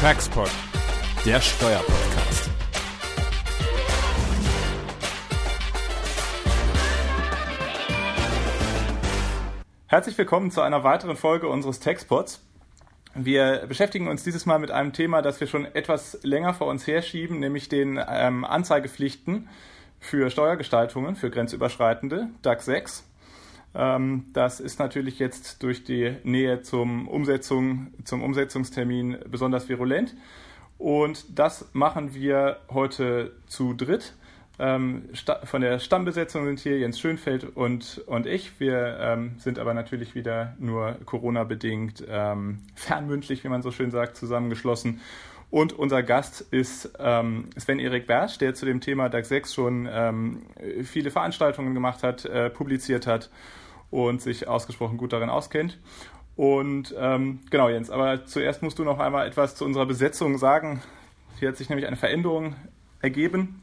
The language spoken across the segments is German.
Taxpod, der Steuerpodcast. Herzlich willkommen zu einer weiteren Folge unseres Taxpods. Wir beschäftigen uns dieses Mal mit einem Thema, das wir schon etwas länger vor uns herschieben, nämlich den ähm, Anzeigepflichten für Steuergestaltungen, für grenzüberschreitende, DAX 6. Ähm, das ist natürlich jetzt durch die Nähe zum, Umsetzung, zum Umsetzungstermin besonders virulent. Und das machen wir heute zu dritt. Ähm, von der Stammbesetzung sind hier Jens Schönfeld und, und ich. Wir ähm, sind aber natürlich wieder nur Corona-bedingt fernmündlich, wie man so schön sagt, zusammengeschlossen. Und unser Gast ist ähm, Sven-Erik Bersch, der zu dem Thema DAX 6 schon ähm, viele Veranstaltungen gemacht hat, äh, publiziert hat und sich ausgesprochen gut darin auskennt. Und ähm, genau, Jens, aber zuerst musst du noch einmal etwas zu unserer Besetzung sagen. Hier hat sich nämlich eine Veränderung ergeben.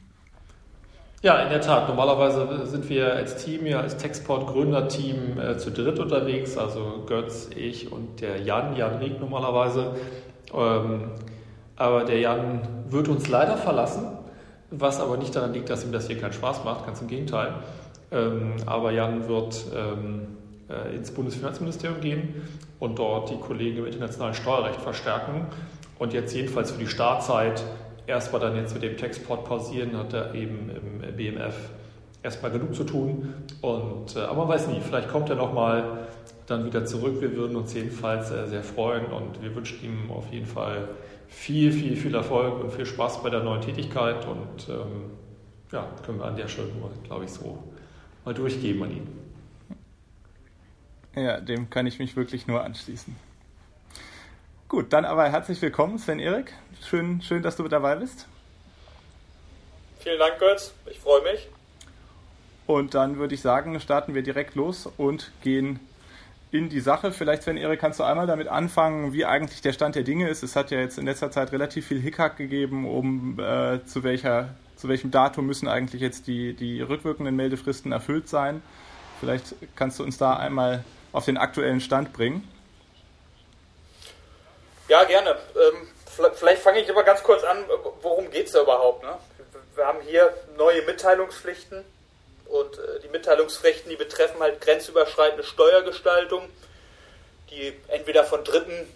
Ja, in der Tat. Normalerweise sind wir als Team, ja als Textport-Gründerteam äh, zu dritt unterwegs, also Götz, ich und der Jan, Jan Rieck normalerweise. Ähm, aber der Jan wird uns leider verlassen, was aber nicht daran liegt, dass ihm das hier keinen Spaß macht, ganz im Gegenteil. Ähm, aber Jan wird ähm, äh, ins Bundesfinanzministerium gehen und dort die Kollegen im internationalen Steuerrecht verstärken. Und jetzt jedenfalls für die Startzeit erstmal dann jetzt mit dem Textport pausieren, hat er eben im BMF erstmal genug zu tun. Und, äh, aber man weiß nie, vielleicht kommt er nochmal dann wieder zurück. Wir würden uns jedenfalls äh, sehr freuen und wir wünschen ihm auf jeden Fall viel, viel, viel Erfolg und viel Spaß bei der neuen Tätigkeit. Und ähm, ja, können wir an der Stelle nur, glaube ich, so mal durchgeben an ihn. Ja, dem kann ich mich wirklich nur anschließen. Gut, dann aber herzlich willkommen, Sven Erik. Schön, schön, dass du mit dabei bist. Vielen Dank, Götz. Ich freue mich. Und dann würde ich sagen, starten wir direkt los und gehen in die Sache. Vielleicht, Sven Erik, kannst du einmal damit anfangen, wie eigentlich der Stand der Dinge ist. Es hat ja jetzt in letzter Zeit relativ viel Hickhack gegeben, um äh, zu welcher zu welchem Datum müssen eigentlich jetzt die, die rückwirkenden Meldefristen erfüllt sein. Vielleicht kannst du uns da einmal auf den aktuellen Stand bringen. Ja, gerne. Ähm, vielleicht fange ich aber ganz kurz an, worum geht es da überhaupt? Ne? Wir haben hier neue Mitteilungspflichten und äh, die Mitteilungspflichten, die betreffen halt grenzüberschreitende Steuergestaltung, die entweder von Dritten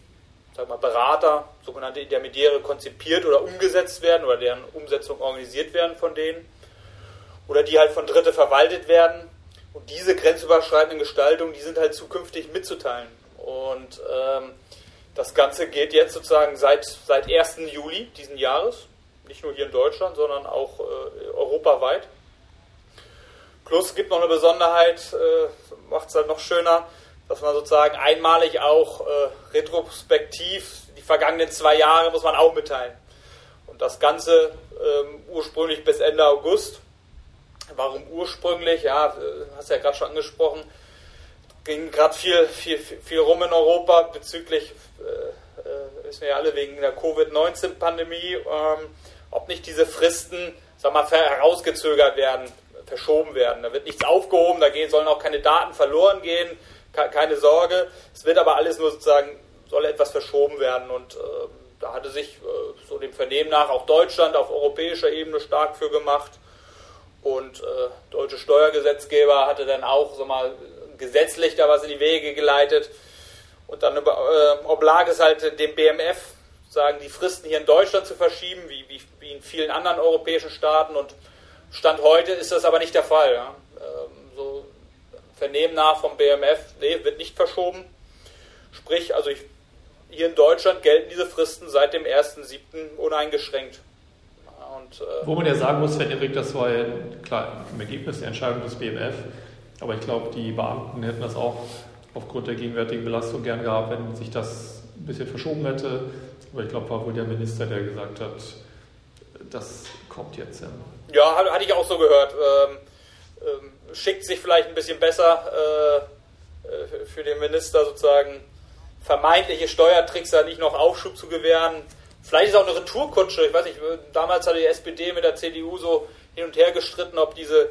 sag mal, Berater, sogenannte Intermediäre konzipiert oder umgesetzt werden oder deren Umsetzung organisiert werden von denen oder die halt von Dritte verwaltet werden. Und diese grenzüberschreitenden Gestaltungen, die sind halt zukünftig mitzuteilen. Und ähm, das Ganze geht jetzt sozusagen seit, seit 1. Juli diesen Jahres, nicht nur hier in Deutschland, sondern auch äh, europaweit. Plus gibt noch eine Besonderheit, äh, macht es halt noch schöner, dass man sozusagen einmalig auch äh, retrospektiv die vergangenen zwei Jahre muss man auch mitteilen. Und das Ganze ähm, ursprünglich bis Ende August. Warum ursprünglich? Ja, äh, hast ja gerade schon angesprochen. Ging gerade viel, viel, viel rum in Europa bezüglich, äh, äh, wissen wir ja alle, wegen der Covid-19-Pandemie, ähm, ob nicht diese Fristen, sag mal, herausgezögert werden, verschoben werden. Da wird nichts aufgehoben, da gehen, sollen auch keine Daten verloren gehen keine Sorge. Es wird aber alles nur sozusagen, soll etwas verschoben werden und äh, da hatte sich äh, so dem Vernehmen nach auch Deutschland auf europäischer Ebene stark für gemacht und äh, deutsche Steuergesetzgeber hatte dann auch so mal gesetzlich da was in die Wege geleitet und dann äh, oblag es halt dem BMF, sagen die Fristen hier in Deutschland zu verschieben, wie, wie, wie in vielen anderen europäischen Staaten und Stand heute ist das aber nicht der Fall. Ja. Ähm, so Vernehmen nach vom BMF, nee, wird nicht verschoben. Sprich, also ich, hier in Deutschland gelten diese Fristen seit dem 1.7. uneingeschränkt. Und, äh, Wo man ja sagen muss, Herr Erik, das war ja klar im Ergebnis der Entscheidung des BMF, aber ich glaube, die Beamten hätten das auch aufgrund der gegenwärtigen Belastung gern gehabt, wenn sich das ein bisschen verschoben hätte. Aber ich glaube, war wohl der Minister, der gesagt hat, das kommt jetzt. Ja, hatte ich auch so gehört. Ähm, ähm, schickt sich vielleicht ein bisschen besser äh, äh, für den Minister sozusagen vermeintliche Steuertricks da nicht noch Aufschub zu gewähren. Vielleicht ist auch eine Retourkutsche. Ich weiß nicht, damals hat die SPD mit der CDU so hin und her gestritten, ob diese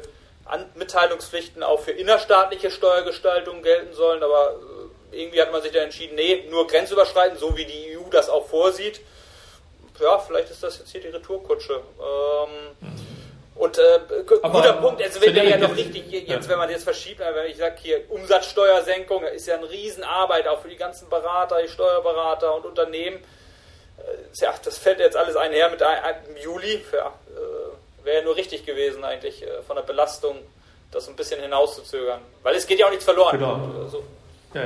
Mitteilungspflichten auch für innerstaatliche Steuergestaltung gelten sollen, aber äh, irgendwie hat man sich da entschieden, nee, nur grenzüberschreitend, so wie die EU das auch vorsieht. ja, vielleicht ist das jetzt hier die Retourkutsche. Ähm, mhm. Und äh, guter Punkt, also wenn der ja noch richtig, jetzt, ja. wenn man jetzt verschiebt, wenn ich sage hier Umsatzsteuersenkung, ist ja eine Riesenarbeit auch für die ganzen Berater, die Steuerberater und Unternehmen. Äh, ja, das fällt jetzt alles einher mit einem Juli. Ja, äh, Wäre ja nur richtig gewesen eigentlich äh, von der Belastung, das ein bisschen hinauszuzögern. Weil es geht ja auch nichts verloren. Genau. Also, ja,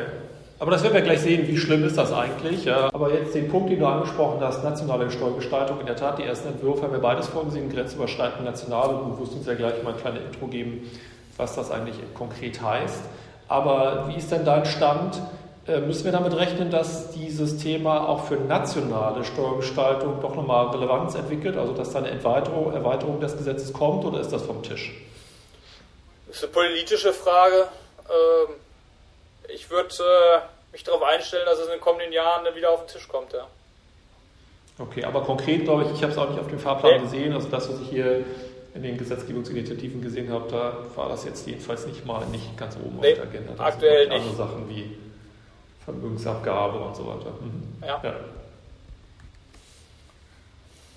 aber das werden wir gleich sehen, wie schlimm ist das eigentlich. Aber jetzt den Punkt, den du angesprochen hast, nationale Steuergestaltung. In der Tat, die ersten Entwürfe haben wir beides vorgesehen, grenzüberschreitend national. Und du wirst uns ja gleich mal ein kleines Intro geben, was das eigentlich konkret heißt. Aber wie ist denn dein Stand? Äh, müssen wir damit rechnen, dass dieses Thema auch für nationale Steuergestaltung doch nochmal Relevanz entwickelt? Also dass da eine Erweiterung, Erweiterung des Gesetzes kommt oder ist das vom Tisch? Das ist eine politische Frage. Ähm, ich würde äh, mich darauf einstellen, dass es in den kommenden Jahren wieder auf den Tisch kommt, ja. Okay, aber konkret glaube ich, ich habe es auch nicht auf dem Fahrplan nee. gesehen, also das, was ich hier in den Gesetzgebungsinitiativen gesehen habe, da war das jetzt jedenfalls nicht mal nicht ganz oben nee, auf der Agenda. Das aktuell nicht. Andere Sachen wie Vermögensabgabe und so weiter. Mhm. Ja. ja.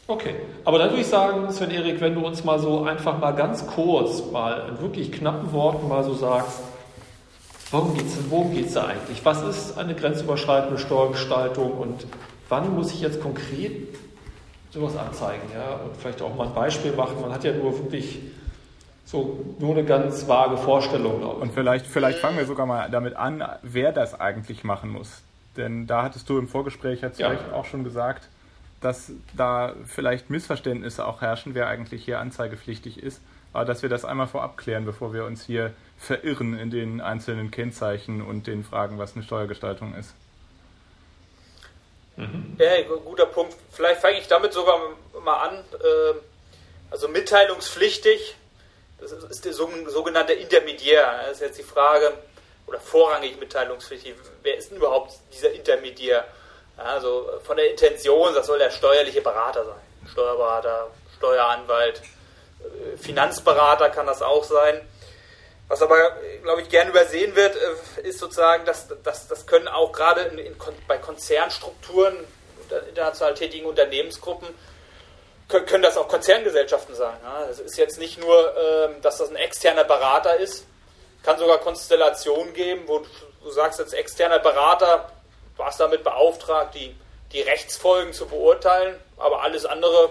Okay, aber dann würde ich sagen, Sven Erik, wenn du uns mal so einfach mal ganz kurz, mal in wirklich knappen Worten mal so sagst, Worum geht es worum geht's da eigentlich? Was ist eine grenzüberschreitende Steuergestaltung und wann muss ich jetzt konkret sowas anzeigen? Ja? Und vielleicht auch mal ein Beispiel machen. Man hat ja nur wirklich so nur eine ganz vage Vorstellung. Glaube ich. Und vielleicht, vielleicht fangen wir sogar mal damit an, wer das eigentlich machen muss. Denn da hattest du im Vorgespräch jetzt ja. auch schon gesagt, dass da vielleicht Missverständnisse auch herrschen, wer eigentlich hier anzeigepflichtig ist. Aber dass wir das einmal vorab klären, bevor wir uns hier verirren in den einzelnen Kennzeichen und den Fragen, was eine Steuergestaltung ist. Mhm. Ja, guter Punkt. Vielleicht fange ich damit sogar mal an. Ähm, also mitteilungspflichtig, das ist der sogenannte Intermediär. Das ist jetzt die Frage, oder vorrangig mitteilungspflichtig, wer ist denn überhaupt dieser Intermediär? Also von der Intention, das soll der steuerliche Berater sein. Steuerberater, Steueranwalt, äh, Finanzberater kann das auch sein. Was aber, glaube ich, gern übersehen wird, äh, ist sozusagen, dass, dass das können auch gerade in, in, bei Konzernstrukturen, international tätigen Unternehmensgruppen, können, können das auch Konzerngesellschaften sein. Es ist jetzt nicht nur, ähm, dass das ein externer Berater ist, kann sogar Konstellationen geben, wo du sagst, als externer Berater warst damit beauftragt, die, die Rechtsfolgen zu beurteilen, aber alles andere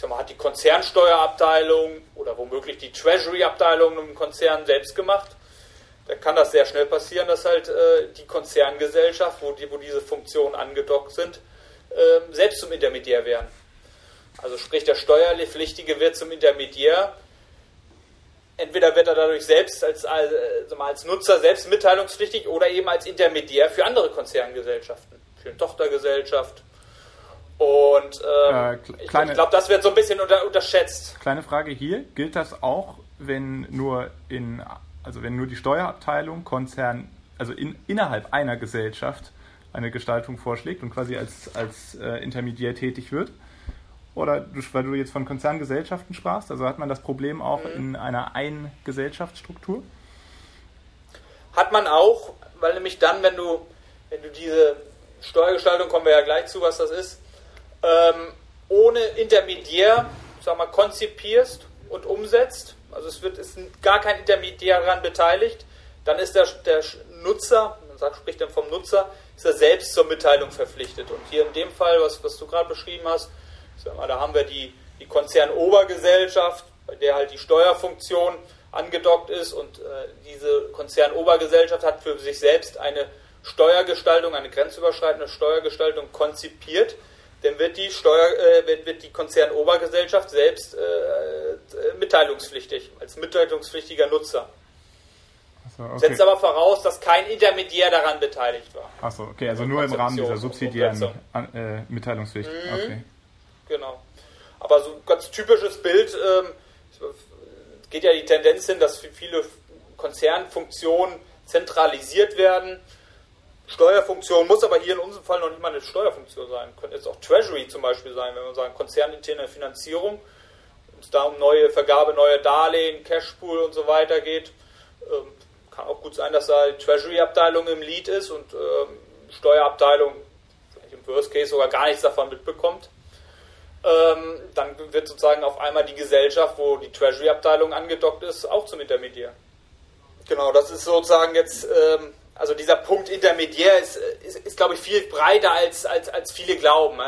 ich sag mal, hat die Konzernsteuerabteilung oder womöglich die Treasury-Abteilung im Konzern selbst gemacht. Da kann das sehr schnell passieren, dass halt äh, die Konzerngesellschaft, wo, die, wo diese Funktionen angedockt sind, äh, selbst zum Intermediär werden. Also sprich, der Steuerpflichtige wird zum Intermediär. Entweder wird er dadurch selbst als, als, äh, als Nutzer selbst mitteilungspflichtig oder eben als Intermediär für andere Konzerngesellschaften, für eine Tochtergesellschaft und ähm, äh, kleine, ich glaube, das wird so ein bisschen unter, unterschätzt. Kleine Frage hier: Gilt das auch, wenn nur in, also wenn nur die Steuerabteilung Konzern, also in, innerhalb einer Gesellschaft eine Gestaltung vorschlägt und quasi als, als äh, Intermediär tätig wird? Oder du, weil du jetzt von Konzerngesellschaften sprachst, also hat man das Problem auch mhm. in einer Eingesellschaftsstruktur? Hat man auch, weil nämlich dann, wenn du, wenn du diese Steuergestaltung, kommen wir ja gleich zu, was das ist, ähm, ohne Intermediär sag mal, konzipierst und umsetzt, also es wird ist gar kein Intermediär daran beteiligt, dann ist der, der Nutzer, man sagt, spricht dann vom Nutzer, ist er selbst zur Mitteilung verpflichtet. Und hier in dem Fall, was, was du gerade beschrieben hast, sag mal, da haben wir die, die Konzernobergesellschaft, bei der halt die Steuerfunktion angedockt ist und äh, diese Konzernobergesellschaft hat für sich selbst eine Steuergestaltung, eine grenzüberschreitende Steuergestaltung konzipiert dann wird die Steuer, äh, wird, die Konzernobergesellschaft selbst äh, äh, mitteilungspflichtig, als mitteilungspflichtiger Nutzer. So, okay. Setzt aber voraus, dass kein Intermediär daran beteiligt war. Achso, okay, also nur im Rahmen dieser subsidiären äh, Mitteilungspflicht. Mhm. Okay. Genau. Aber so ein ganz typisches Bild, ähm, geht ja die Tendenz hin, dass viele Konzernfunktionen zentralisiert werden Steuerfunktion muss aber hier in unserem Fall noch nicht mal eine Steuerfunktion sein. Könnte jetzt auch Treasury zum Beispiel sein, wenn wir sagen konzerninterne Finanzierung, wenn es da um neue Vergabe neuer Darlehen, Cashpool und so weiter geht. Ähm, kann auch gut sein, dass da die Treasury-Abteilung im Lead ist und ähm, Steuerabteilung vielleicht im Worst Case sogar gar nichts davon mitbekommt. ähm, dann wird sozusagen auf einmal die Gesellschaft, wo die Treasury-Abteilung angedockt ist, auch zum Intermediär. Genau, das ist sozusagen jetzt, ähm, also dieser Punkt Intermediär ist, ist, ist glaube ich, viel breiter als, als, als viele glauben.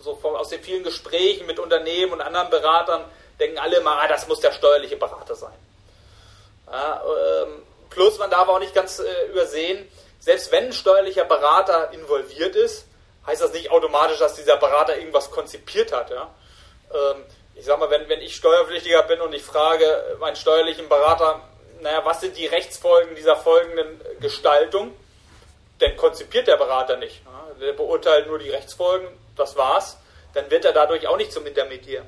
So von, aus den vielen Gesprächen mit Unternehmen und anderen Beratern denken alle immer, ah, das muss der steuerliche Berater sein. Ja, ähm, plus, man darf auch nicht ganz äh, übersehen, selbst wenn ein steuerlicher Berater involviert ist, heißt das nicht automatisch, dass dieser Berater irgendwas konzipiert hat. Ja? Ähm, ich sag mal, wenn, wenn ich Steuerpflichtiger bin und ich frage meinen steuerlichen Berater, naja, was sind die Rechtsfolgen dieser folgenden Gestaltung, dann konzipiert der Berater nicht. Der beurteilt nur die Rechtsfolgen, das war's. Dann wird er dadurch auch nicht zum Intermediär.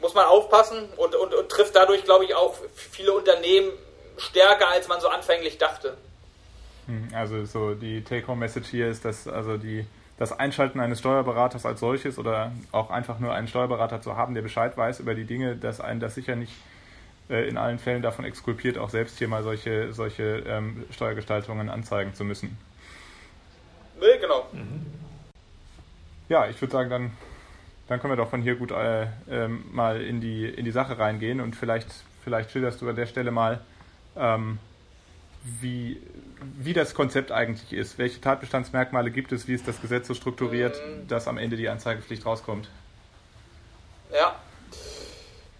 Muss man aufpassen und, und, und trifft dadurch, glaube ich, auch viele Unternehmen stärker, als man so anfänglich dachte. Hm, also so die Take-Home-Message hier ist, dass also die das Einschalten eines Steuerberaters als solches oder auch einfach nur einen Steuerberater zu haben, der Bescheid weiß über die Dinge, dass einen das sicher nicht in allen Fällen davon exkulpiert, auch selbst hier mal solche, solche ähm, Steuergestaltungen anzeigen zu müssen. Nee, genau. Mhm. Ja, ich würde sagen, dann, dann können wir doch von hier gut äh, äh, mal in die, in die Sache reingehen und vielleicht, vielleicht schilderst du an der Stelle mal, ähm, wie, wie das Konzept eigentlich ist. Welche Tatbestandsmerkmale gibt es? Wie ist das Gesetz so strukturiert, mhm. dass am Ende die Anzeigepflicht rauskommt? Ja.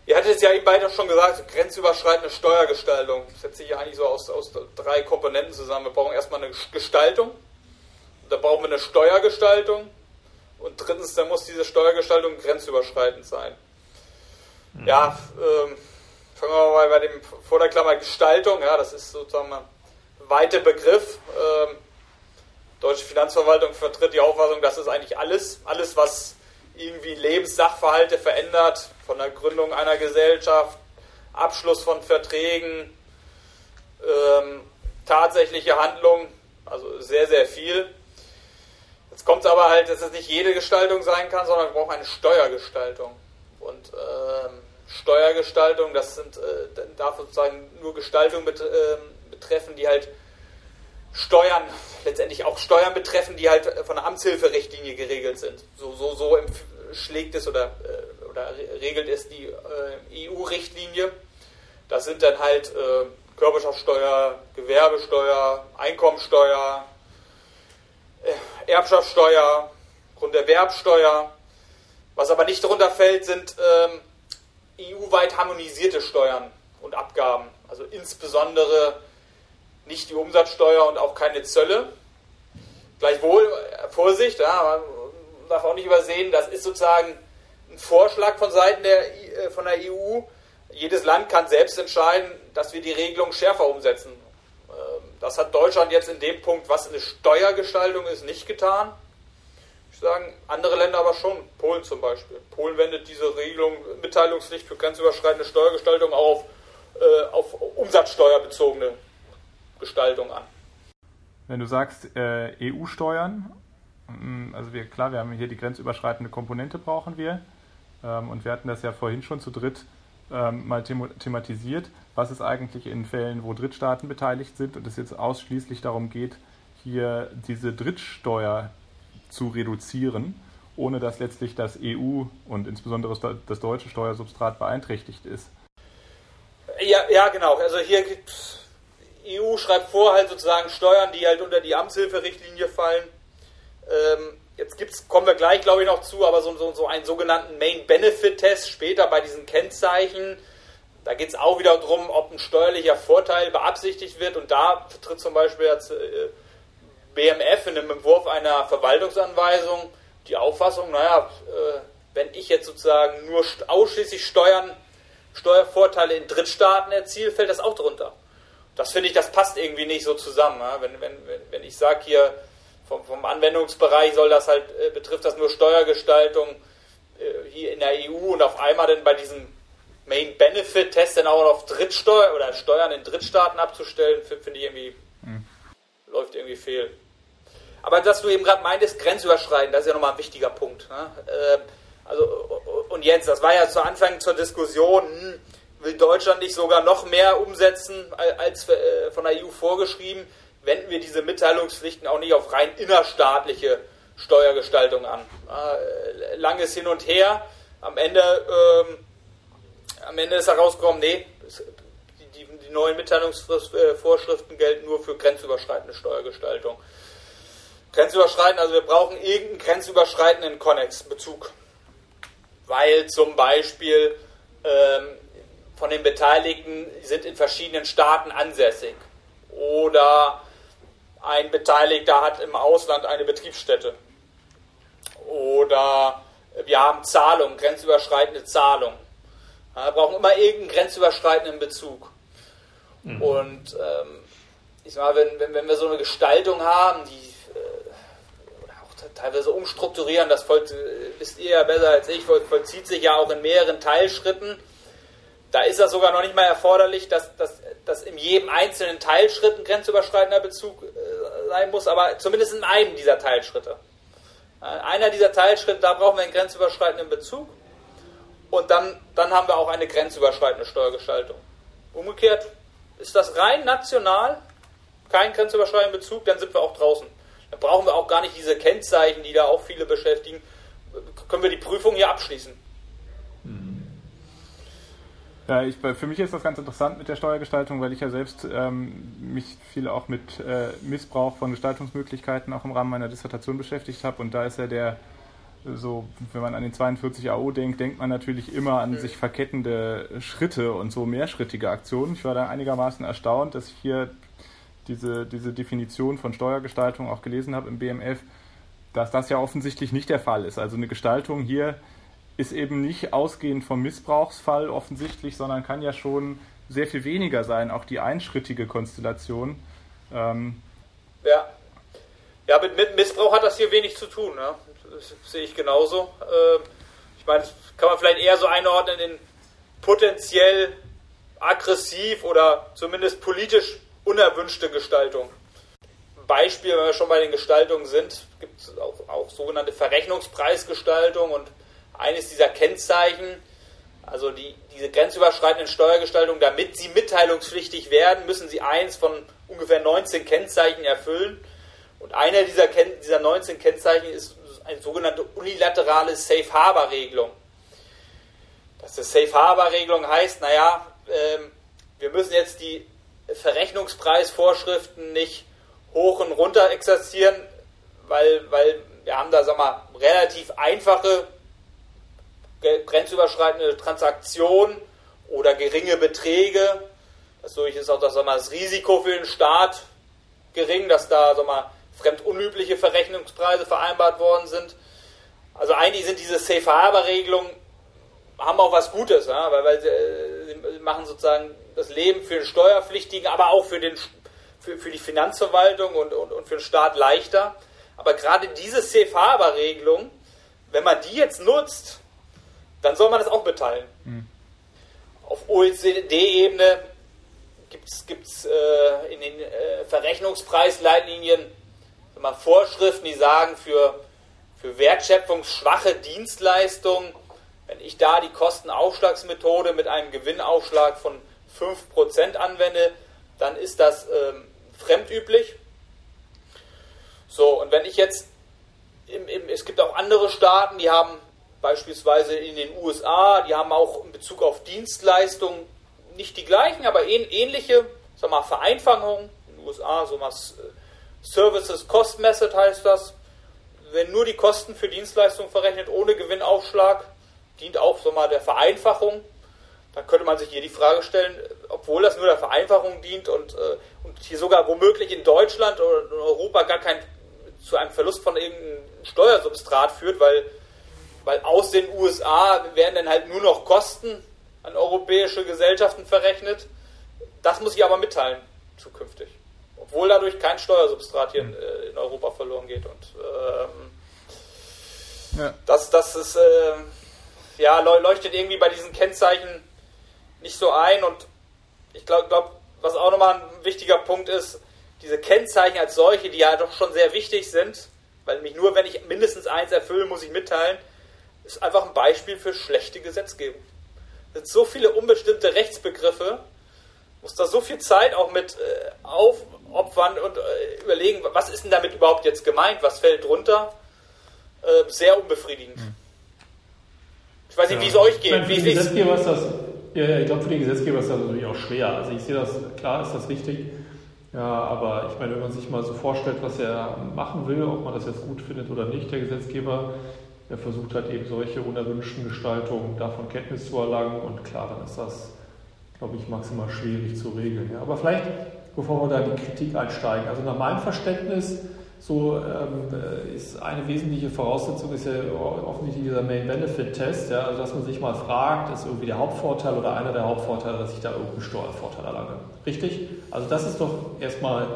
Ihr hattet es ja eben beide schon gesagt, grenzüberschreitende Steuergestaltung. Das setzt sich ja eigentlich so aus, aus drei Komponenten zusammen. Wir brauchen erstmal eine Gestaltung, da brauchen wir eine Steuergestaltung und drittens, da muss diese Steuergestaltung grenzüberschreitend sein. Mhm. Ja, ähm, fangen wir mal bei dem vor der Klammer Gestaltung. Ja, das ist sozusagen mal weite Begriff. Ähm, Deutsche Finanzverwaltung vertritt die Auffassung, das ist eigentlich alles, alles, was irgendwie Lebenssachverhalte verändert, von der Gründung einer Gesellschaft, Abschluss von Verträgen, ähm, tatsächliche Handlung, also sehr, sehr viel. Jetzt kommt es aber halt, dass es nicht jede Gestaltung sein kann, sondern wir brauchen eine Steuergestaltung. Und ähm, Steuergestaltung, das sind, äh, darf sozusagen nur Gestaltung bet, äh, betreffen, die halt Steuern, letztendlich auch Steuern betreffen, die halt von der Amtshilferichtlinie geregelt sind. So, so, so schlägt es oder, äh, oder regelt es die äh, EU-Richtlinie. Das sind dann halt äh, Körperschaftsteuer, Gewerbesteuer, Einkommensteuer, äh, Erbschaftssteuer, Grunderwerbsteuer. Was aber nicht darunter fällt, sind ähm, EU-weit harmonisierte Steuern und Abgaben. Also insbesondere nicht die Umsatzsteuer und auch keine Zölle. Gleichwohl, Vorsicht, ja, man darf auch nicht übersehen, das ist sozusagen ein Vorschlag von Seiten der, äh, von der EU. Jedes Land kann selbst entscheiden, dass wir die Regelung schärfer umsetzen. Ähm, das hat Deutschland jetzt in dem Punkt, was eine Steuergestaltung ist, nicht getan. Ich sage, andere Länder aber schon. Polen zum Beispiel. Polen wendet diese Regelung Mitteilungspflicht für grenzüberschreitende Steuergestaltung auf, äh, auf umsatzsteuerbezogene Gestaltung an. Wenn du sagst äh, EU-Steuern, mm, also wir, klar, wir haben hier die grenzüberschreitende Komponente brauchen wir ähm, und wir hatten das ja vorhin schon zu dritt ähm, mal them thematisiert, was ist eigentlich in Fällen, wo Drittstaaten beteiligt sind und es jetzt ausschließlich darum geht, hier diese Drittsteuer zu reduzieren, ohne dass letztlich das EU und insbesondere das deutsche Steuersubstrat beeinträchtigt ist. Ja, ja genau. Also hier gibt es EU schreibt vor, halt sozusagen Steuern, die halt unter die Amtshilferichtlinie fallen. Ähm, jetzt gibt's, kommen wir gleich, glaube ich, noch zu, aber so, so, so einen sogenannten Main-Benefit-Test später bei diesen Kennzeichen. Da geht es auch wieder darum, ob ein steuerlicher Vorteil beabsichtigt wird. Und da vertritt zum Beispiel jetzt, äh, BMF in einem Entwurf einer Verwaltungsanweisung die Auffassung, naja, äh, wenn ich jetzt sozusagen nur ausschließlich Steuern, Steuervorteile in Drittstaaten erziele, fällt das auch drunter das finde ich, das passt irgendwie nicht so zusammen. Ja? Wenn, wenn, wenn ich sage hier, vom, vom, Anwendungsbereich soll das halt, äh, betrifft das nur Steuergestaltung äh, hier in der EU und auf einmal dann bei diesem Main Benefit Test dann auch auf Drittsteuer oder Steuern in Drittstaaten abzustellen, finde ich irgendwie, mhm. läuft irgendwie fehl. Aber dass du eben gerade meintest, grenzüberschreitend, das ist ja nochmal ein wichtiger Punkt. Ne? Äh, also, und jetzt, das war ja zu Anfang zur Diskussion, hm, will Deutschland nicht sogar noch mehr umsetzen als äh, von der EU vorgeschrieben, wenden wir diese Mitteilungspflichten auch nicht auf rein innerstaatliche Steuergestaltung an. Äh, langes Hin und Her. Am Ende, ähm, am Ende ist herausgekommen, nee, die, die neuen Mitteilungsvorschriften gelten nur für grenzüberschreitende Steuergestaltung. Grenzüberschreitend, also wir brauchen irgendeinen grenzüberschreitenden Connex-Bezug. Weil zum Beispiel ähm, von den Beteiligten sind in verschiedenen Staaten ansässig. Oder ein Beteiligter hat im Ausland eine Betriebsstätte. Oder wir haben Zahlungen, grenzüberschreitende Zahlungen. wir brauchen immer irgendeinen grenzüberschreitenden Bezug. Mhm. Und ähm, ich sag mal, wenn, wenn, wenn wir so eine Gestaltung haben, die äh, auch teilweise umstrukturieren, das voll, wisst ihr ja besser als ich, vollzieht sich ja auch in mehreren Teilschritten da ist das sogar noch nicht mal erforderlich, dass, dass, dass in jedem einzelnen Teilschritt ein grenzüberschreitender Bezug äh, sein muss, aber zumindest in einem dieser Teilschritte. Äh, einer dieser Teilschritte, da brauchen wir einen grenzüberschreitenden Bezug und dann, dann haben wir auch eine grenzüberschreitende Steuergestaltung. Umgekehrt ist das rein national kein grenzüberschreitender Bezug, dann sind wir auch draußen. Dann brauchen wir auch gar nicht diese Kennzeichen, die da auch viele beschäftigen. Können wir die Prüfung hier abschließen. Ja, ich, für mich ist das ganz interessant mit der Steuergestaltung, weil ich ja selbst ähm, mich viel auch mit äh, Missbrauch von Gestaltungsmöglichkeiten auch im Rahmen meiner Dissertation beschäftigt habe. Und da ist ja der, so, wenn man an den 42 AO denkt, denkt man natürlich immer an sich verkettende Schritte und so mehrschrittige Aktionen. Ich war da einigermaßen erstaunt, dass ich hier diese, diese Definition von Steuergestaltung auch gelesen habe im BMF, dass das ja offensichtlich nicht der Fall ist. Also eine Gestaltung hier ist eben nicht ausgehend vom Missbrauchsfall offensichtlich, sondern kann ja schon sehr viel weniger sein, auch die einschrittige Konstellation. Ähm ja. Ja, mit, mit, Missbrauch hat das hier wenig zu tun. Ne? Das sehe ich genauso. Ähm, ich meine, das kann man vielleicht eher so einordnen in potenziell aggressiv oder zumindest politisch unerwünschte Gestaltung. Beispiel, wenn wir schon bei den Gestaltungen sind, gibt es auch, auch sogenannte Verrechnungspreisgestaltung und eines dieser Kennzeichen, also die, diese grenzüberschreitenden Steuergestaltungen, damit sie mitteilungspflichtig werden, müssen sie eins von ungefähr 19 Kennzeichen erfüllen. Und einer dieser, Ken dieser 19 Kennzeichen ist eine sogenannte unilaterale Safe Harbor Regelung. Dass das Safe Harbor Regelung heißt, naja, ähm, wir müssen jetzt die Verrechnungspreisvorschriften nicht hoch und runter exerzieren, weil, weil wir haben da, sag mal, relativ einfache grenzüberschreitende Transaktion oder geringe Beträge. Dadurch ist auch das, mal, das Risiko für den Staat gering, dass da mal, fremdunübliche Verrechnungspreise vereinbart worden sind. Also eigentlich sind diese Safe Harbor Regelungen haben auch was Gutes, ja, weil, weil sie, äh, sie, machen sozusagen das Leben für den Steuerpflichtigen, aber auch für, den, für, für die Finanzverwaltung und, und, und für den Staat leichter. Aber gerade diese Safe Harbor Regelung, wenn man die jetzt nutzt, dann soll man das auch mitteilen. Mhm. Auf OECD-Ebene gibt es äh, in den äh, Verrechnungspreisleitlinien mal, Vorschriften, die sagen, für, für wertschöpfungsschwache Dienstleistungen, wenn ich da die Kostenaufschlagsmethode mit einem Gewinnaufschlag von 5% anwende, dann ist das ähm, fremdüblich. So, und wenn ich jetzt, im, im, es gibt auch andere Staaten, die haben beispielsweise in den USA, die haben auch in Bezug auf Dienstleistungen nicht die gleichen, aber ähnliche sag mal, Vereinfachungen. In den USA so mal Services Cost Method heißt das. Wenn nur die Kosten für Dienstleistungen verrechnet ohne Gewinnaufschlag, dient auch so mal der Vereinfachung. Dann könnte man sich hier die Frage stellen, obwohl das nur der Vereinfachung dient und, äh, und hier sogar womöglich in Deutschland oder in Europa gar kein zu einem Verlust von irgendeinem Steuersubstrat führt, weil weil aus den USA werden dann halt nur noch Kosten an europäische Gesellschaften verrechnet. Das muss ich aber mitteilen zukünftig. Obwohl dadurch kein Steuersubstrat hier in, äh, in Europa verloren geht. Und ähm, ja. das, das ist, äh, ja, leuchtet irgendwie bei diesen Kennzeichen nicht so ein. Und ich glaube, glaub, was auch nochmal ein wichtiger Punkt ist, diese Kennzeichen als solche, die ja doch schon sehr wichtig sind, weil nämlich nur wenn ich mindestens eins erfülle, muss ich mitteilen, ist einfach ein Beispiel für schlechte Gesetzgebung. Es sind so viele unbestimmte Rechtsbegriffe, muss da so viel Zeit auch mit äh, aufopfern und äh, überlegen, was ist denn damit überhaupt jetzt gemeint, was fällt drunter. äh, sehr unbefriedigend. Hm. Ich weiß nicht, ja. wie es euch geht. Für den Gesetzgeber ist das, ja, ich glaube, für den Gesetzgeber ist das natürlich auch schwer. Also ich sehe das, klar ist das wichtig, ja, aber ich meine, wenn man sich mal so vorstellt, was er machen will, ob man das jetzt gut findet oder nicht, der Gesetzgeber, der versucht halt eben solche unerwünschten Gestaltungen davon Kenntnis zu erlangen und klar, dann ist das, glaube ich, maximal schwierig zu regeln. Ja. Aber vielleicht, bevor wir da in die Kritik einsteigen, also nach meinem Verständnis so ähm, äh, ist eine wesentliche Voraussetzung ist ja offensichtlich dieser Main Benefit Test, ja, also dass man sich mal fragt, ist irgendwie der Hauptvorteil oder einer der Hauptvorteile, dass ich da irgendeinen Steuervorteil erlange. Richtig? Also das ist doch erstmal eine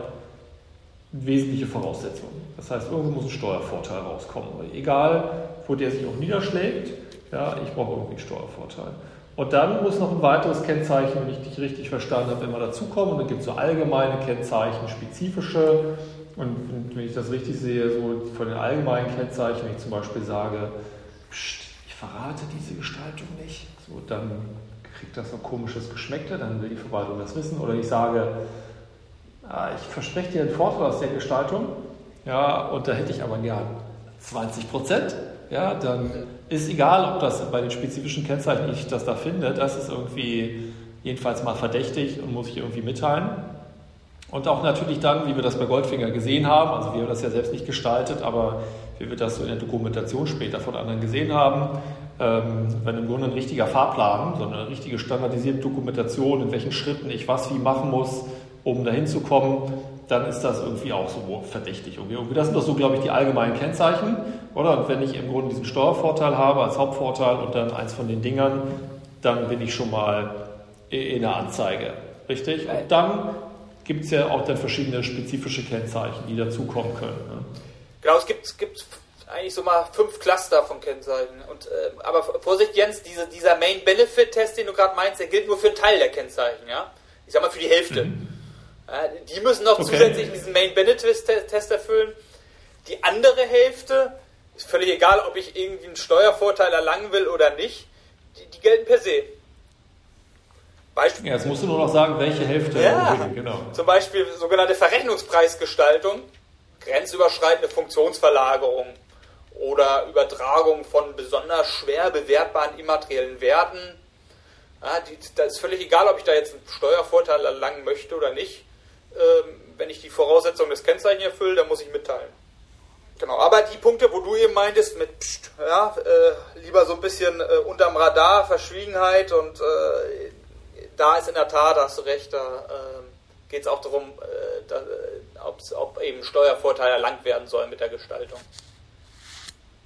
wesentliche Voraussetzung. Das heißt, irgendwo muss ein Steuervorteil rauskommen. Egal, wo der sich auch niederschlägt, ja, ich brauche irgendwie einen Steuervorteil. Und dann muss noch ein weiteres Kennzeichen, wenn ich dich richtig verstanden habe, immer dazukommen. Und dann gibt es so allgemeine Kennzeichen, spezifische. Und wenn ich das richtig sehe, so von den allgemeinen Kennzeichen, wenn ich zum Beispiel sage, Psst, ich verrate diese Gestaltung nicht, so, dann kriegt das ein komisches Geschmäckle, dann will die Verwaltung das wissen. Oder ich sage, ah, ich verspreche dir einen Vorteil aus der Gestaltung, ja, und da hätte ich aber ja 20 Prozent, ja, dann ist egal, ob das bei den spezifischen Kennzeichen ich das da finde, das ist irgendwie jedenfalls mal verdächtig und muss ich irgendwie mitteilen. Und auch natürlich dann, wie wir das bei Goldfinger gesehen haben, also wir haben das ja selbst nicht gestaltet, aber wie wir das so in der Dokumentation später von anderen gesehen haben, ähm, wenn im Grunde ein richtiger Fahrplan, so eine richtige standardisierte Dokumentation, in welchen Schritten ich was wie machen muss, um dahin zu kommen, dann ist das irgendwie auch so verdächtig. Irgendwie. Das sind doch so, glaube ich, die allgemeinen Kennzeichen, oder? Und wenn ich im Grunde diesen Steuervorteil habe als Hauptvorteil und dann eins von den Dingern, dann bin ich schon mal in der Anzeige. Richtig? Und dann gibt es ja auch dann verschiedene spezifische Kennzeichen, die dazukommen können. Ne? Genau, es gibt, es gibt eigentlich so mal fünf Cluster von Kennzeichen. Und, äh, aber Vorsicht, Jens, diese, dieser Main-Benefit-Test, den du gerade meinst, der gilt nur für einen Teil der Kennzeichen. Ja? Ich sag mal für die Hälfte. Mhm. Äh, die müssen noch okay. zusätzlich diesen Main-Benefit-Test erfüllen. Die andere Hälfte ist völlig egal, ob ich irgendwie einen Steuervorteil erlangen will oder nicht. Die, die gelten per se. Beispiel, ja, jetzt musst du nur noch sagen, welche Hälfte. Ja, genau. Zum Beispiel sogenannte Verrechnungspreisgestaltung, grenzüberschreitende Funktionsverlagerung oder Übertragung von besonders schwer bewertbaren immateriellen Werten. Ja, die, da ist völlig egal, ob ich da jetzt einen Steuervorteil erlangen möchte oder nicht. Ähm, wenn ich die Voraussetzungen des Kennzeichens erfülle, dann muss ich mitteilen. Genau, aber die Punkte, wo du eben meintest, mit Psst, ja, äh, lieber so ein bisschen äh, unterm Radar, Verschwiegenheit und äh, da ist in der Tat, hast du recht, da äh, geht es auch darum, äh, da, äh, ob eben Steuervorteile erlangt werden sollen mit der Gestaltung.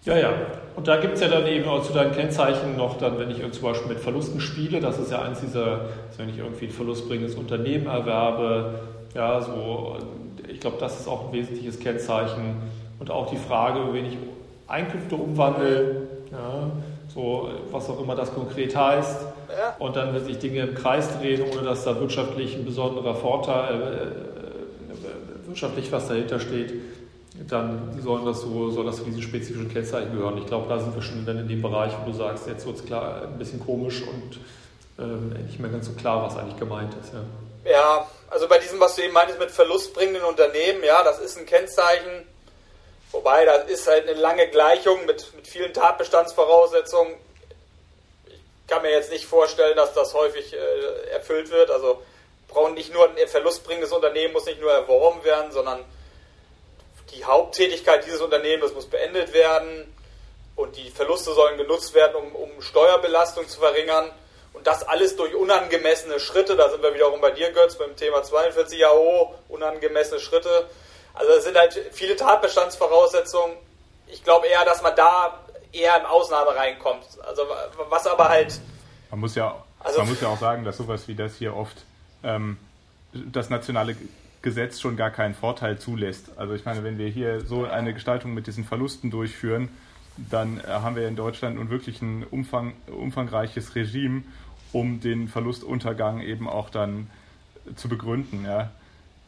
Ja, ja. Und da gibt es ja dann eben auch zu deinen Kennzeichen noch, dann, wenn ich zum Beispiel mit Verlusten spiele, das ist ja eins dieser, wenn ich irgendwie ein verlustbringendes Unternehmen erwerbe, ja, so, ich glaube, das ist auch ein wesentliches Kennzeichen. Und auch die Frage, wenn ich Einkünfte umwandle, ja, so was auch immer das konkret heißt. Ja. Und dann, wenn sich Dinge im Kreis drehen, ohne dass da wirtschaftlich ein besonderer Vorteil, äh, äh, wirtschaftlich was dahinter steht, dann sollen das so, soll das zu diesen spezifischen Kennzeichen gehören. Ich glaube, da sind wir schon dann in dem Bereich, wo du sagst, jetzt wird es klar ein bisschen komisch und ähm, nicht mehr ganz so klar, was eigentlich gemeint ist. Ja. Ja, also bei diesem, was du eben meintest mit verlustbringenden Unternehmen, ja, das ist ein Kennzeichen, Wobei, das ist halt eine lange Gleichung mit, mit vielen Tatbestandsvoraussetzungen. Ich kann mir jetzt nicht vorstellen, dass das häufig äh, erfüllt wird. Also brauchen nicht nur ein verlustbringendes Unternehmen muss nicht nur erworben werden, sondern die Haupttätigkeit dieses Unternehmens muss beendet werden und die Verluste sollen genutzt werden, um, um Steuerbelastung zu verringern. Das alles durch unangemessene Schritte. Da sind wir wiederum bei dir, Götz, beim Thema 42 AO, unangemessene Schritte. Also es sind halt viele Tatbestandsvoraussetzungen. Ich glaube eher, dass man da eher in Ausnahme reinkommt. Also was aber halt. Man muss ja, also, man muss ja auch sagen, dass sowas wie das hier oft ähm, das nationale Gesetz schon gar keinen Vorteil zulässt. Also ich meine, wenn wir hier so eine Gestaltung mit diesen Verlusten durchführen, dann äh, haben wir in Deutschland nun wirklich ein umfang, umfangreiches Regime, um den Verlustuntergang eben auch dann zu begründen. Ja.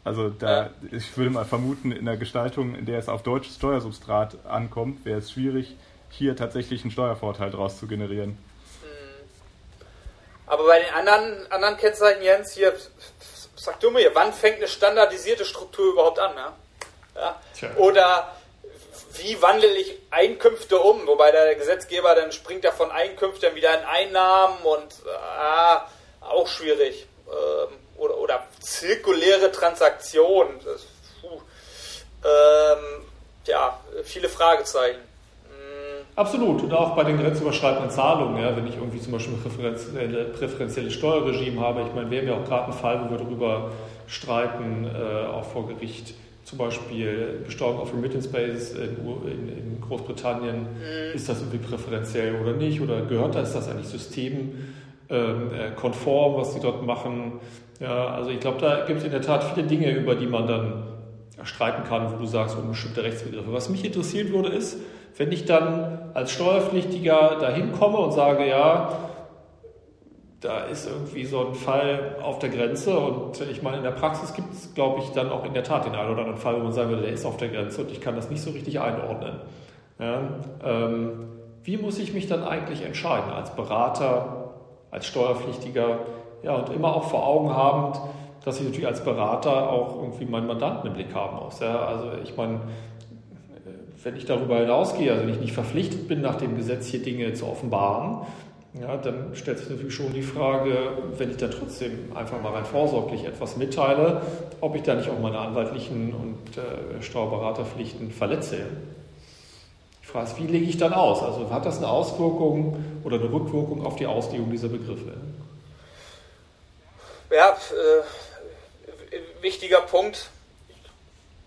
Also da, ja. ich würde mal vermuten, in der Gestaltung, in der es auf deutsches Steuersubstrat ankommt, wäre es schwierig, hier tatsächlich einen Steuervorteil daraus zu generieren. Hm. Aber bei den anderen, anderen Kennzeichen, Jens, hier, sag du mir, wann fängt eine standardisierte Struktur überhaupt an? Ja? ja? Oder wie wandle ich Einkünfte um? Wobei der Gesetzgeber dann springt ja von Einkünften wieder in Einnahmen und ah, auch schwierig. Ähm, oder, oder zirkuläre Transaktionen. Das, ähm, ja, viele Fragezeichen. Mhm. Absolut. Und auch bei den grenzüberschreitenden Zahlungen, ja, wenn ich irgendwie zum Beispiel ein präferenzielle, präferenzielles Steuerregime habe. Ich meine, wir haben ja auch gerade einen Fall, wo wir darüber streiten, äh, auch vor Gericht, zum Beispiel Besteuerung auf Remittance Basis in, in, in Großbritannien, mhm. ist das irgendwie präferenziell oder nicht? Oder gehört das, ist das eigentlich systemkonform, was sie dort machen? Ja, also ich glaube, da gibt es in der Tat viele Dinge, über die man dann streiten kann, wo du sagst, unbestimmte Rechtsbegriffe. Was mich interessieren würde, ist, wenn ich dann als Steuerpflichtiger dahin komme und sage, ja, da ist irgendwie so ein Fall auf der Grenze und ich meine, in der Praxis gibt es, glaube ich, dann auch in der Tat den einen oder anderen Fall, wo man sagen würde, der ist auf der Grenze und ich kann das nicht so richtig einordnen. Ja, ähm, wie muss ich mich dann eigentlich entscheiden als Berater, als Steuerpflichtiger? Ja, und immer auch vor Augen habend, dass ich natürlich als Berater auch irgendwie meinen Mandanten im Blick haben muss. Ja, also ich meine, wenn ich darüber hinausgehe, also wenn ich nicht verpflichtet bin, nach dem Gesetz hier Dinge zu offenbaren, ja, dann stellt sich natürlich schon die Frage, wenn ich dann trotzdem einfach mal rein vorsorglich etwas mitteile, ob ich da nicht auch meine anwaltlichen und äh, Steuerberaterpflichten verletze. Die Frage ist, wie lege ich dann aus? Also hat das eine Auswirkung oder eine Rückwirkung auf die Auslegung dieser Begriffe? Ja, äh, wichtiger Punkt.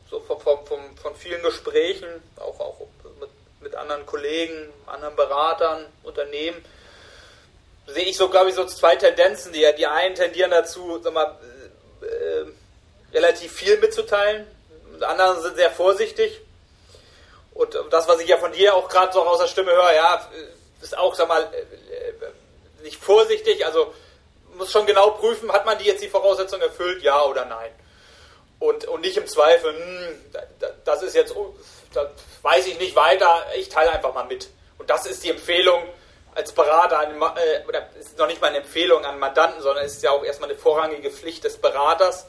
So von, von, von vielen Gesprächen, auch, auch mit, mit anderen Kollegen, anderen Beratern, Unternehmen sehe ich so, glaube ich, so zwei Tendenzen. Die, die einen tendieren dazu, sag mal, äh, relativ viel mitzuteilen. Die anderen sind sehr vorsichtig. Und das, was ich ja von dir auch gerade so aus der Stimme höre, ja, ist auch, sag mal, äh, nicht vorsichtig. Also muss schon genau prüfen, hat man die jetzt die Voraussetzungen erfüllt, ja oder nein. Und, und nicht im Zweifel, hm, das ist jetzt, das weiß ich nicht weiter, ich teile einfach mal mit. Und das ist die Empfehlung, als Berater, äh, oder ist noch nicht mal eine Empfehlung an Mandanten, sondern ist ja auch erstmal eine vorrangige Pflicht des Beraters.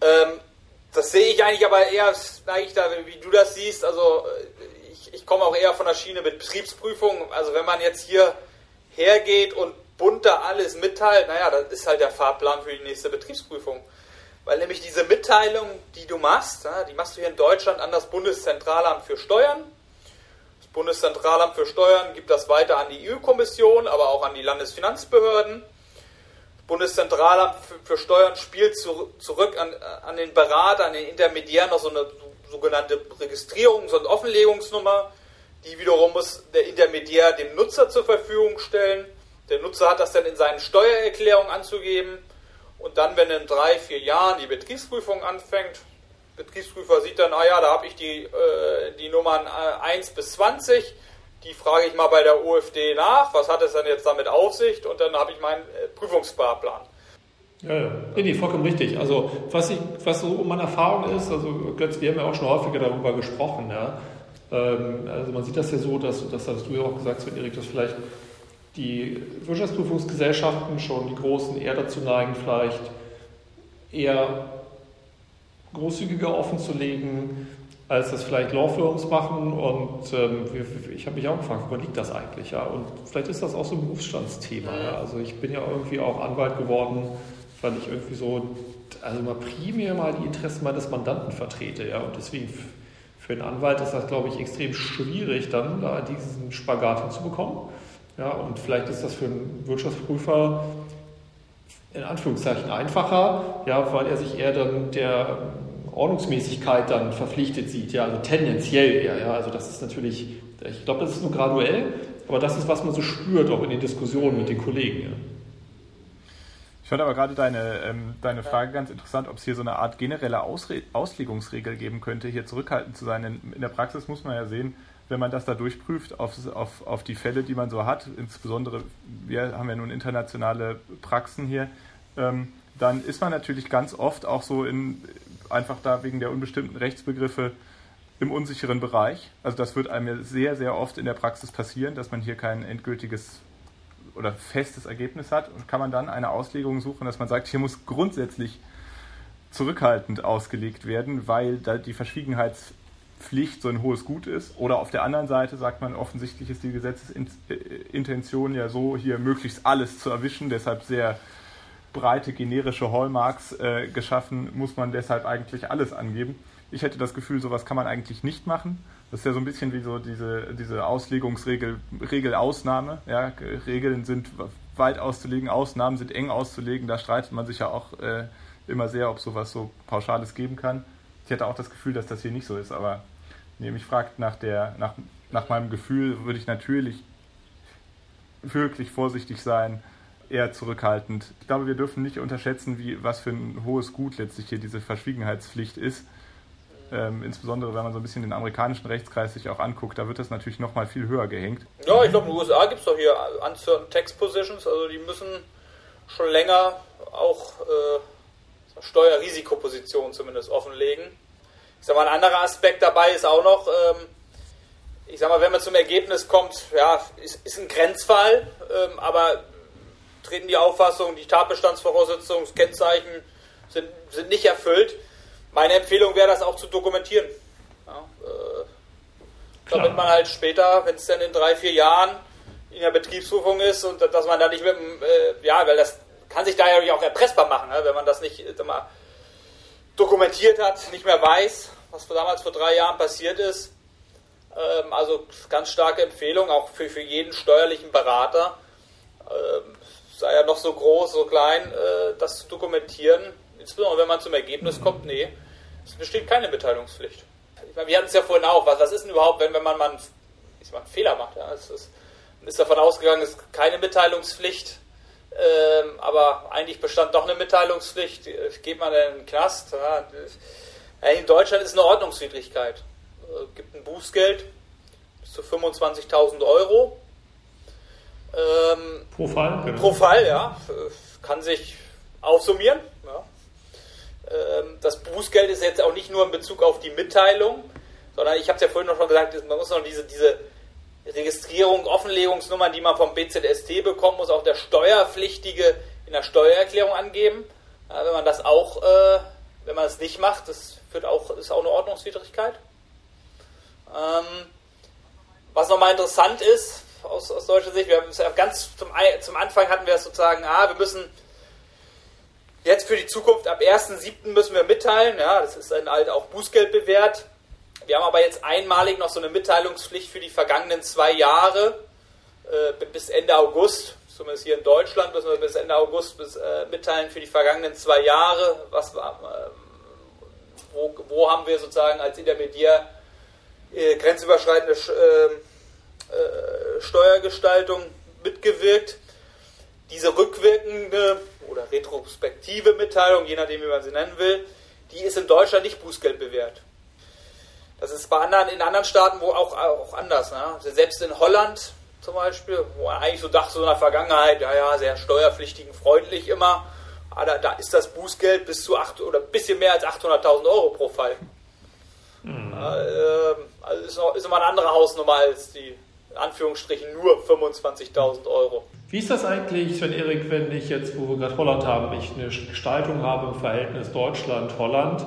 Ähm, das sehe ich eigentlich aber eher, da, wie du das siehst, also äh, ich, ich komme auch eher von der Schiene mit Betriebsprüfung. Also wenn man jetzt hier hergeht und bunter alles mitteilt, naja, das ist halt der Fahrplan für die nächste Betriebsprüfung. Weil nämlich diese Mitteilung, die du machst, die machst du hier in Deutschland an das Bundeszentralamt für Steuern Bundeszentralamt für Steuern gibt das weiter an die EU-Kommission, aber auch an die Landesfinanzbehörden. Bundeszentralamt für Steuern spielt zurück an, an den Berater, an den Intermediär noch so eine sogenannte Registrierung, so eine Offenlegungsnummer. Die wiederum muss der Intermediär dem Nutzer zur Verfügung stellen. Der Nutzer hat das dann in seinen Steuererklärungen anzugeben. Und dann, wenn in drei, vier Jahren die Betriebsprüfung anfängt, Betriebsprüfer sieht dann, ah ja, da habe ich die, äh, die Nummern äh, 1 bis 20, die frage ich mal bei der OFD nach, was hat es denn jetzt damit auf sich und dann habe ich meinen äh, Prüfungsfahrplan. Ja, ja. Nee, vollkommen richtig. Also was, ich, was so meine Erfahrung ist, also Götz, wir haben ja auch schon häufiger darüber gesprochen, ja. Ähm, also man sieht das ja so, dass, das hast du ja auch gesagt, Sven Erik, dass vielleicht die Wirtschaftsprüfungsgesellschaften schon, die Großen, eher dazu neigen, vielleicht eher großzügiger offenzulegen, als das vielleicht Lawfirms machen. Und ähm, ich habe mich auch gefragt, woran liegt das eigentlich? Ja? Und vielleicht ist das auch so ein Berufsstandsthema. Ja? Also ich bin ja irgendwie auch Anwalt geworden, weil ich irgendwie so, also mal primär mal die Interessen meines Mandanten vertrete. Ja? Und deswegen für einen Anwalt ist das, glaube ich, extrem schwierig, dann da diesen Spagat hinzubekommen. Ja, und vielleicht ist das für einen Wirtschaftsprüfer in Anführungszeichen einfacher, ja, weil er sich eher dann der Ordnungsmäßigkeit dann verpflichtet sieht, ja, also tendenziell eher, ja, also das ist natürlich, ich glaube, das ist nur graduell, aber das ist, was man so spürt, auch in den Diskussionen mit den Kollegen. Ja. Ich fand aber gerade deine, ähm, deine Frage ganz interessant, ob es hier so eine Art generelle Ausre Auslegungsregel geben könnte, hier zurückhaltend zu sein. In, in der Praxis muss man ja sehen, wenn man das da durchprüft auf, auf, auf die Fälle, die man so hat, insbesondere wir haben ja nun internationale Praxen hier, ähm, dann ist man natürlich ganz oft auch so in einfach da wegen der unbestimmten Rechtsbegriffe im unsicheren Bereich. Also das wird einem sehr, sehr oft in der Praxis passieren, dass man hier kein endgültiges oder festes Ergebnis hat und kann man dann eine Auslegung suchen, dass man sagt, hier muss grundsätzlich zurückhaltend ausgelegt werden, weil da die Verschwiegenheits Pflicht so ein hohes Gut ist. Oder auf der anderen Seite sagt man, offensichtlich ist die Gesetzesintention ja so, hier möglichst alles zu erwischen, deshalb sehr breite generische Hallmarks äh, geschaffen, muss man deshalb eigentlich alles angeben. Ich hätte das Gefühl, sowas kann man eigentlich nicht machen. Das ist ja so ein bisschen wie so diese, diese Auslegungsregel, Regel-Ausnahme. Ja, Regeln sind weit auszulegen, Ausnahmen sind eng auszulegen. Da streitet man sich ja auch äh, immer sehr, ob sowas so Pauschales geben kann. Ich hätte auch das Gefühl, dass das hier nicht so ist, aber ihr mich fragt nach, der, nach, nach meinem Gefühl, würde ich natürlich wirklich vorsichtig sein, eher zurückhaltend. Ich glaube, wir dürfen nicht unterschätzen, wie, was für ein hohes Gut letztlich hier diese Verschwiegenheitspflicht ist. Ähm, insbesondere wenn man so ein bisschen den amerikanischen Rechtskreis sich auch anguckt, da wird das natürlich noch mal viel höher gehängt. Ja, ich glaube, in den USA gibt es doch hier Uncertain Tax Positions, also die müssen schon länger auch äh, Steuerrisikopositionen zumindest offenlegen. Ich sag mal, ein anderer Aspekt dabei ist auch noch, ähm, ich sag mal, wenn man zum Ergebnis kommt, ja, ist, ist ein Grenzfall, ähm, aber treten die Auffassung, die Tatbestandsvoraussetzungen, das Kennzeichen sind, sind nicht erfüllt. Meine Empfehlung wäre, das auch zu dokumentieren. Ja, äh, damit man halt später, wenn es dann in drei, vier Jahren in der Betriebsprüfung ist und dass man da nicht mit dem, äh, ja, weil das kann sich da ja auch erpressbar machen, ne, wenn man das nicht mal dokumentiert hat, nicht mehr weiß, was damals vor drei Jahren passiert ist. Ähm, also ganz starke Empfehlung, auch für, für jeden steuerlichen Berater. Ähm, sei er noch so groß, so klein, äh, das zu dokumentieren. Insbesondere wenn man zum Ergebnis kommt, nee, es besteht keine Mitteilungspflicht. Ich meine, wir hatten es ja vorhin auch, was, was ist denn überhaupt, wenn, wenn man mal einen, mal einen Fehler macht? Ja? Es ist, man ist davon ausgegangen, es ist keine Mitteilungspflicht, ähm, aber eigentlich bestand doch eine Mitteilungspflicht. Geht man in den Knast? Ja? In Deutschland ist es eine Ordnungswidrigkeit. Es gibt ein Bußgeld bis zu 25.000 Euro ähm, pro Fall? Genau. Pro Fall, ja. Kann sich aufsummieren. Ja. Ähm, das Bußgeld ist jetzt auch nicht nur in Bezug auf die Mitteilung, sondern ich habe es ja vorhin noch schon gesagt, man muss noch diese, diese Registrierung, Offenlegungsnummern, die man vom BZST bekommt, muss auch der Steuerpflichtige in der Steuererklärung angeben. Ja, wenn man das auch, äh, wenn man es nicht macht, das führt auch, ist auch eine Ordnungswidrigkeit. Ähm, was nochmal interessant ist, aus, aus deutscher Sicht. Wir haben es ganz zum, zum Anfang hatten wir es sozusagen, ah, wir müssen jetzt für die Zukunft ab 1.7. müssen wir mitteilen, ja, das ist dann halt auch Bußgeld bewährt. Wir haben aber jetzt einmalig noch so eine Mitteilungspflicht für die vergangenen zwei Jahre äh, bis Ende August. Zumindest hier in Deutschland müssen wir bis Ende August bis, äh, mitteilen für die vergangenen zwei Jahre. Was, äh, wo, wo haben wir sozusagen als Intermediär äh, grenzüberschreitende äh, äh, Steuergestaltung mitgewirkt. Diese rückwirkende oder retrospektive Mitteilung, je nachdem wie man sie nennen will, die ist in Deutschland nicht Bußgeld bewährt. Das ist bei anderen, in anderen Staaten wo auch, auch anders. Ne? Also selbst in Holland zum Beispiel, wo man eigentlich so dachte, so in der Vergangenheit, ja, ja, sehr steuerpflichtigen, freundlich immer, aber da, da ist das Bußgeld bis zu acht oder ein bisschen mehr als 800.000 Euro pro Fall. Mhm. Also ist, noch, ist immer eine andere Hausnummer als die Anführungsstrichen nur 25.000 Euro. Wie ist das eigentlich, Sven Erik, wenn ich jetzt, wo wir gerade Holland haben, ich eine Gestaltung habe im Verhältnis Deutschland-Holland,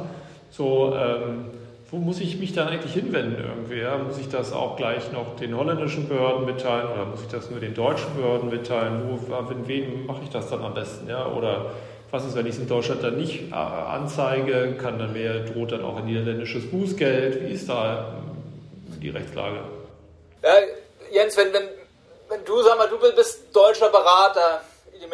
so, ähm, wo muss ich mich dann eigentlich hinwenden irgendwie? Ja? Muss ich das auch gleich noch den holländischen Behörden mitteilen oder muss ich das nur den deutschen Behörden mitteilen? Wo, mit wem mache ich das dann am besten? Ja? Oder was ist, wenn ich es in Deutschland dann nicht äh, anzeige? Kann dann mehr, droht dann auch ein niederländisches Bußgeld? Wie ist da die Rechtslage? Ja, Jens, wenn, wenn, wenn du, sag mal, du bist deutscher Berater,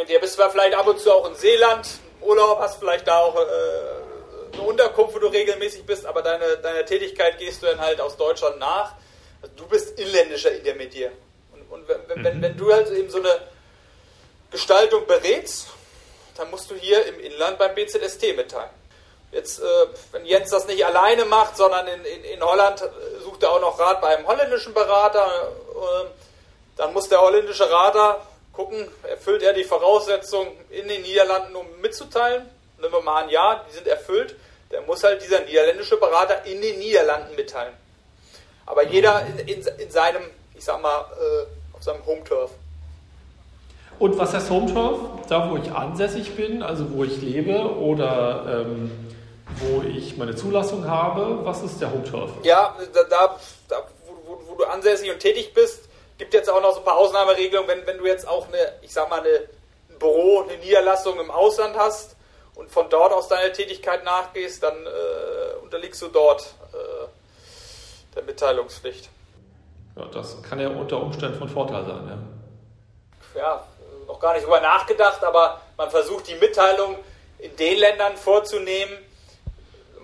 dir bist zwar vielleicht ab und zu auch in Seeland, Urlaub, hast vielleicht da auch äh, eine Unterkunft, wo du regelmäßig bist, aber deine, deine Tätigkeit gehst du dann halt aus Deutschland nach. Also du bist inländischer Intermediär. Und, und wenn, mhm. wenn, wenn du halt eben so eine Gestaltung berätst, dann musst du hier im Inland beim BZST mitteilen. Jetzt, äh, wenn Jens das nicht alleine macht, sondern in, in, in Holland äh, sucht er auch noch Rat bei einem holländischen Berater, äh, dann muss der holländische Rater gucken, erfüllt er die Voraussetzungen in den Niederlanden, um mitzuteilen. Nehmen wir mal an, ja, die sind erfüllt. Dann muss halt dieser niederländische Berater in den Niederlanden mitteilen. Aber jeder in, in, in seinem, ich sag mal, äh, auf seinem Home-Turf. Und was heißt Home-Turf? Da, wo ich ansässig bin, also wo ich lebe, oder ähm, wo ich meine Zulassung habe. Was ist der Home Turf? Ja, da, da, da wo, wo, wo, du ansässig und tätig bist, gibt jetzt auch noch so ein paar Ausnahmeregelungen, wenn, wenn du jetzt auch eine, ich sag mal, eine, ein Büro, eine Niederlassung im Ausland hast und von dort aus deiner Tätigkeit nachgehst, dann äh, unterliegst du dort äh, der Mitteilungspflicht. Ja, das kann ja unter Umständen von Vorteil sein, ja. Ja, noch gar nicht drüber nachgedacht, aber man versucht die Mitteilung in den Ländern vorzunehmen,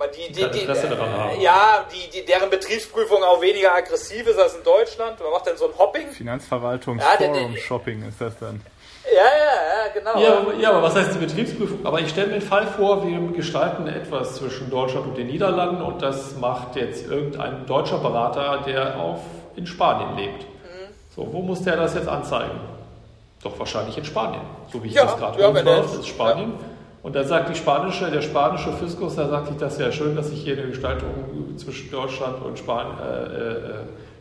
die, die, die, die ja, die, deren Betriebsprüfung auch weniger aggressiv ist als in Deutschland. Man macht dann so ein Hopping. Finanzverwaltungsforum-Shopping ja, ist das dann. Ja, ja, ja, genau. Ja, ja, aber was heißt die Betriebsprüfung? Aber ich stelle mir den Fall vor, wir gestalten etwas zwischen Deutschland und den Niederlanden und das macht jetzt irgendein deutscher Berater, der auf, in Spanien lebt. Mhm. So, wo muss der das jetzt anzeigen? Doch wahrscheinlich in Spanien, so wie ich ja, das gerade ja, höre. Ist Spanien. Ja. Und da sagt die spanische, der spanische Fiskus, da sagt sich das ja schön, dass ich hier eine Gestaltung zwischen Deutschland und Spanien, äh, äh,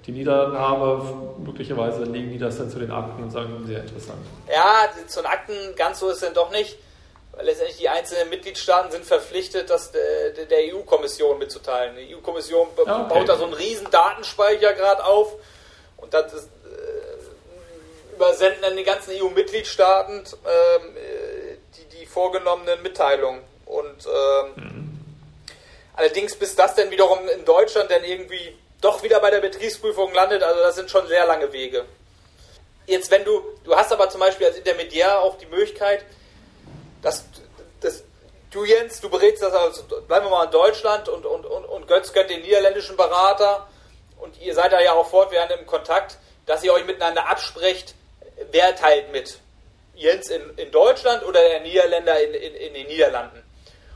die Niederlanden habe. Möglicherweise legen die das dann zu den Akten und sagen, sehr interessant. Ja, zu den Akten ganz so ist es dann doch nicht. Weil letztendlich die einzelnen Mitgliedstaaten sind verpflichtet, das der, der EU-Kommission mitzuteilen. Die EU-Kommission ah, okay. baut da so einen riesen Datenspeicher gerade auf und das ist, äh, übersenden dann die ganzen EU-Mitgliedstaaten ähm, vorgenommenen Mitteilung. Und ähm, mhm. allerdings, bis das denn wiederum in Deutschland dann irgendwie doch wieder bei der Betriebsprüfung landet, also das sind schon sehr lange Wege. Jetzt, wenn du, du hast aber zum Beispiel als Intermediär auch die Möglichkeit, dass, dass du Jens, du berätst das, also bleiben wir mal in Deutschland und, und, und, und Götz kennt den niederländischen Berater und ihr seid da ja auch fortwährend im Kontakt, dass ihr euch miteinander absprecht, wer teilt mit. Jens in, in Deutschland oder der Niederländer in, in, in den Niederlanden.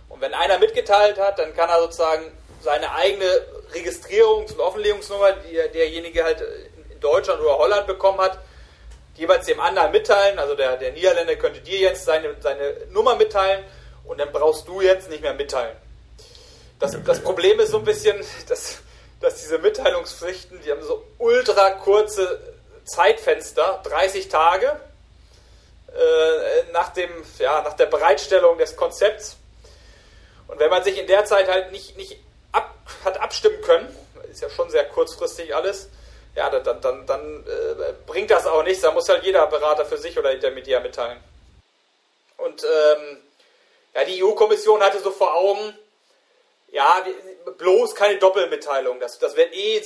Und wenn einer mitgeteilt hat, dann kann er sozusagen seine eigene Registrierungs- und Offenlegungsnummer, die derjenige halt in Deutschland oder Holland bekommen hat, jeweils dem anderen mitteilen. Also der, der Niederländer könnte dir jetzt seine, seine Nummer mitteilen und dann brauchst du jetzt nicht mehr mitteilen. Das, das Problem ist so ein bisschen, dass, dass diese Mitteilungspflichten, die haben so ultra kurze Zeitfenster, 30 Tage, äh, nach, dem, ja, nach der Bereitstellung des Konzepts. Und wenn man sich in der Zeit halt nicht, nicht ab, hat abstimmen können, ist ja schon sehr kurzfristig alles, ja, dann, dann, dann äh, bringt das auch nichts. Da muss halt jeder Berater für sich oder Intermediär mitteilen. Und ähm, ja, die EU-Kommission hatte so vor Augen, ja, bloß keine Doppelmitteilung. Das, das wird eh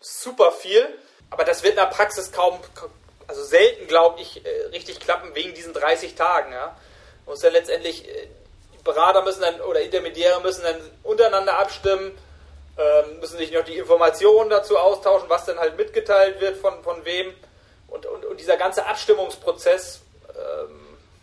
super viel, aber das wird in der Praxis kaum, also selten, glaube ich, äh, richtig klappen wegen diesen 30 Tagen. Ja. Muss dann letztendlich, äh, die Berater müssen dann oder Intermediäre müssen dann untereinander abstimmen, ähm, müssen sich noch die Informationen dazu austauschen, was dann halt mitgeteilt wird von, von wem. Und, und, und dieser ganze Abstimmungsprozess, ähm,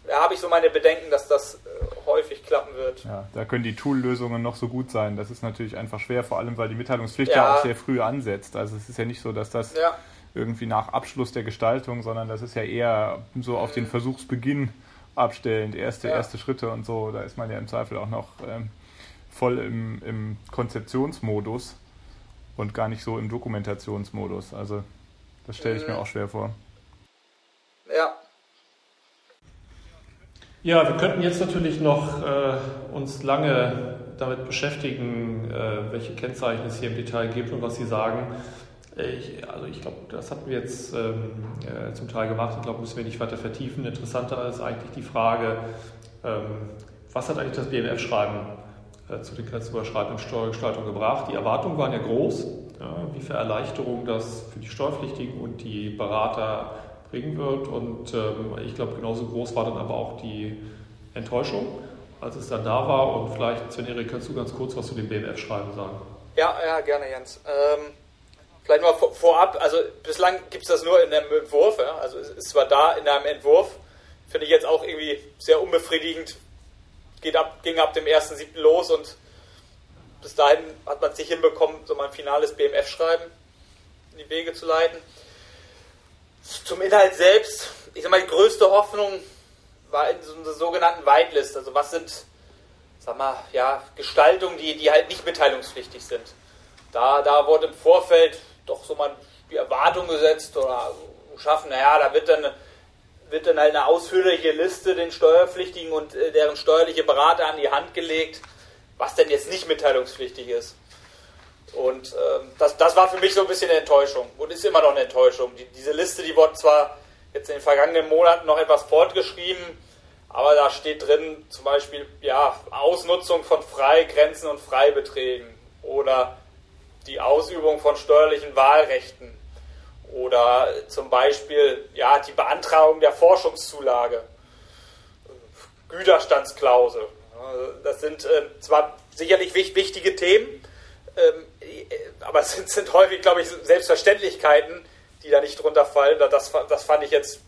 da habe ich so meine Bedenken, dass das äh, häufig klappen wird. Ja, da können die Tool-Lösungen noch so gut sein. Das ist natürlich einfach schwer, vor allem weil die Mitteilungspflicht ja, ja auch sehr früh ansetzt. Also es ist ja nicht so, dass das ja irgendwie nach Abschluss der Gestaltung, sondern das ist ja eher so auf den mhm. Versuchsbeginn abstellend, erste, ja. erste Schritte und so. Da ist man ja im Zweifel auch noch ähm, voll im, im Konzeptionsmodus und gar nicht so im Dokumentationsmodus. Also das stelle ich mhm. mir auch schwer vor. Ja. Ja, wir könnten jetzt natürlich noch äh, uns lange damit beschäftigen, äh, welche Kennzeichen es hier im Detail gibt und was Sie sagen. Ich, also ich glaube, das hatten wir jetzt ähm, äh, zum Teil gemacht. Ich glaube, müssen wir nicht weiter vertiefen. Interessanter ist eigentlich die Frage, ähm, was hat eigentlich das BMF-Schreiben äh, zu den grenzüberschreitenden Steuergestaltungen gebracht? Die Erwartungen waren ja groß, ja, wie viel Erleichterung das für die Steuerpflichtigen und die Berater bringen wird. Und ähm, ich glaube, genauso groß war dann aber auch die Enttäuschung, als es dann da war. Und vielleicht, Sven-Erik, kannst du ganz kurz was zu dem BMF-Schreiben sagen? Ja, ja, gerne, Jens. Ähm Vielleicht mal vorab, also bislang gibt es das nur in einem Entwurf, ja? also es ist zwar da in einem Entwurf, finde ich jetzt auch irgendwie sehr unbefriedigend, Geht ab, ging ab dem 1.7. los und bis dahin hat man es nicht hinbekommen, so mal ein finales BMF-Schreiben in die Wege zu leiten. Zum Inhalt selbst, ich sag mal, die größte Hoffnung war in so einer sogenannten Whitelist, also was sind, sag mal, ja, Gestaltungen, die, die halt nicht mitteilungspflichtig sind. Da, da wurde im Vorfeld doch so mal die Erwartung gesetzt oder schaffen, naja, da wird dann, wird dann halt eine ausführliche Liste den Steuerpflichtigen und äh, deren steuerliche Berater an die Hand gelegt, was denn jetzt nicht mitteilungspflichtig ist. Und ähm, das, das war für mich so ein bisschen eine Enttäuschung und ist immer noch eine Enttäuschung. Die, diese Liste, die wurde zwar jetzt in den vergangenen Monaten noch etwas fortgeschrieben, aber da steht drin zum Beispiel ja, Ausnutzung von Freigrenzen und Freibeträgen oder die Ausübung von steuerlichen Wahlrechten oder zum Beispiel ja, die Beantragung der Forschungszulage, Güterstandsklausel. Das sind äh, zwar sicherlich wichtige Themen, ähm, aber es sind, sind häufig, glaube ich, Selbstverständlichkeiten, die da nicht drunter fallen. Das, das fand ich jetzt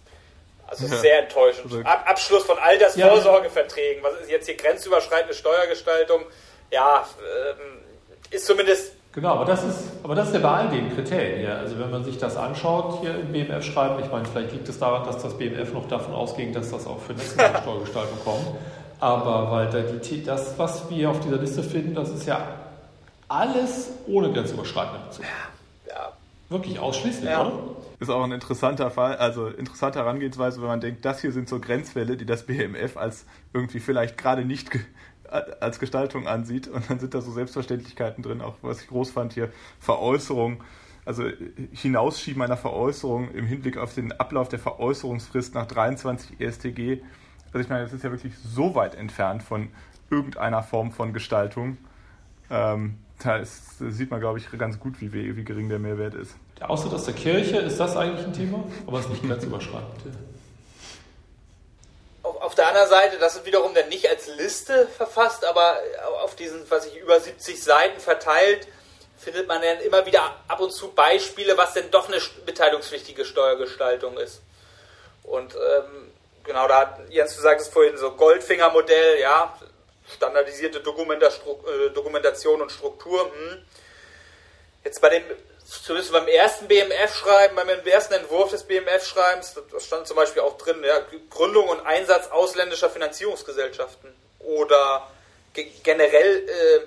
also ja. sehr enttäuschend. Also Ab, Abschluss von Altersvorsorgeverträgen, was ist jetzt hier grenzüberschreitende Steuergestaltung? Ja, ähm, ist zumindest. Genau, aber das ist, aber das ist ja bei all den Kriterien hier. Also wenn man sich das anschaut hier im BMF-Schreiben, ich meine, vielleicht liegt es daran, dass das BMF noch davon ausging, dass das auch für nationale Steuergestaltung kommt. Aber weil da die, das, was wir auf dieser Liste finden, das ist ja alles ohne grenzüberschreitenden Bezug. Ja, ja. Wirklich ausschließlich, ja. oder? Ist auch ein interessanter Fall, also interessante Herangehensweise, wenn man denkt, das hier sind so Grenzfälle, die das BMF als irgendwie vielleicht gerade nicht als Gestaltung ansieht und dann sind da so Selbstverständlichkeiten drin, auch was ich groß fand hier, Veräußerung, also Hinausschieben einer Veräußerung im Hinblick auf den Ablauf der Veräußerungsfrist nach 23 ESTG. Also ich meine, das ist ja wirklich so weit entfernt von irgendeiner Form von Gestaltung. Ähm, da, ist, da, sieht man, glaube ich, ganz gut, wie, wie gering der Mehrwert ist. Der Austritt aus der Kirche, ist das eigentlich ein Thema? Aber es ist nicht grenzüberschreitend. Auf, der anderen Seite, das ist wiederum dann nicht als Liste verfasst, aber auf diesen, was ich über 70 Seiten verteilt, findet man dann immer wieder ab und zu Beispiele, was denn doch eine mitteilungspflichtige Steuergestaltung ist. Und ähm, genau, da hat Jens, du sagtest vorhin so Goldfinger-Modell, ja, standardisierte äh, Dokumentation und Struktur. Hm. Jetzt bei dem, zumindest beim ersten BMF-Schreiben, beim ersten Entwurf des BMF-Schreibens, da stand zum Beispiel auch drin, ja, Gründung und Einsatz ausländischer Finanzierungsgesellschaften oder generell äh,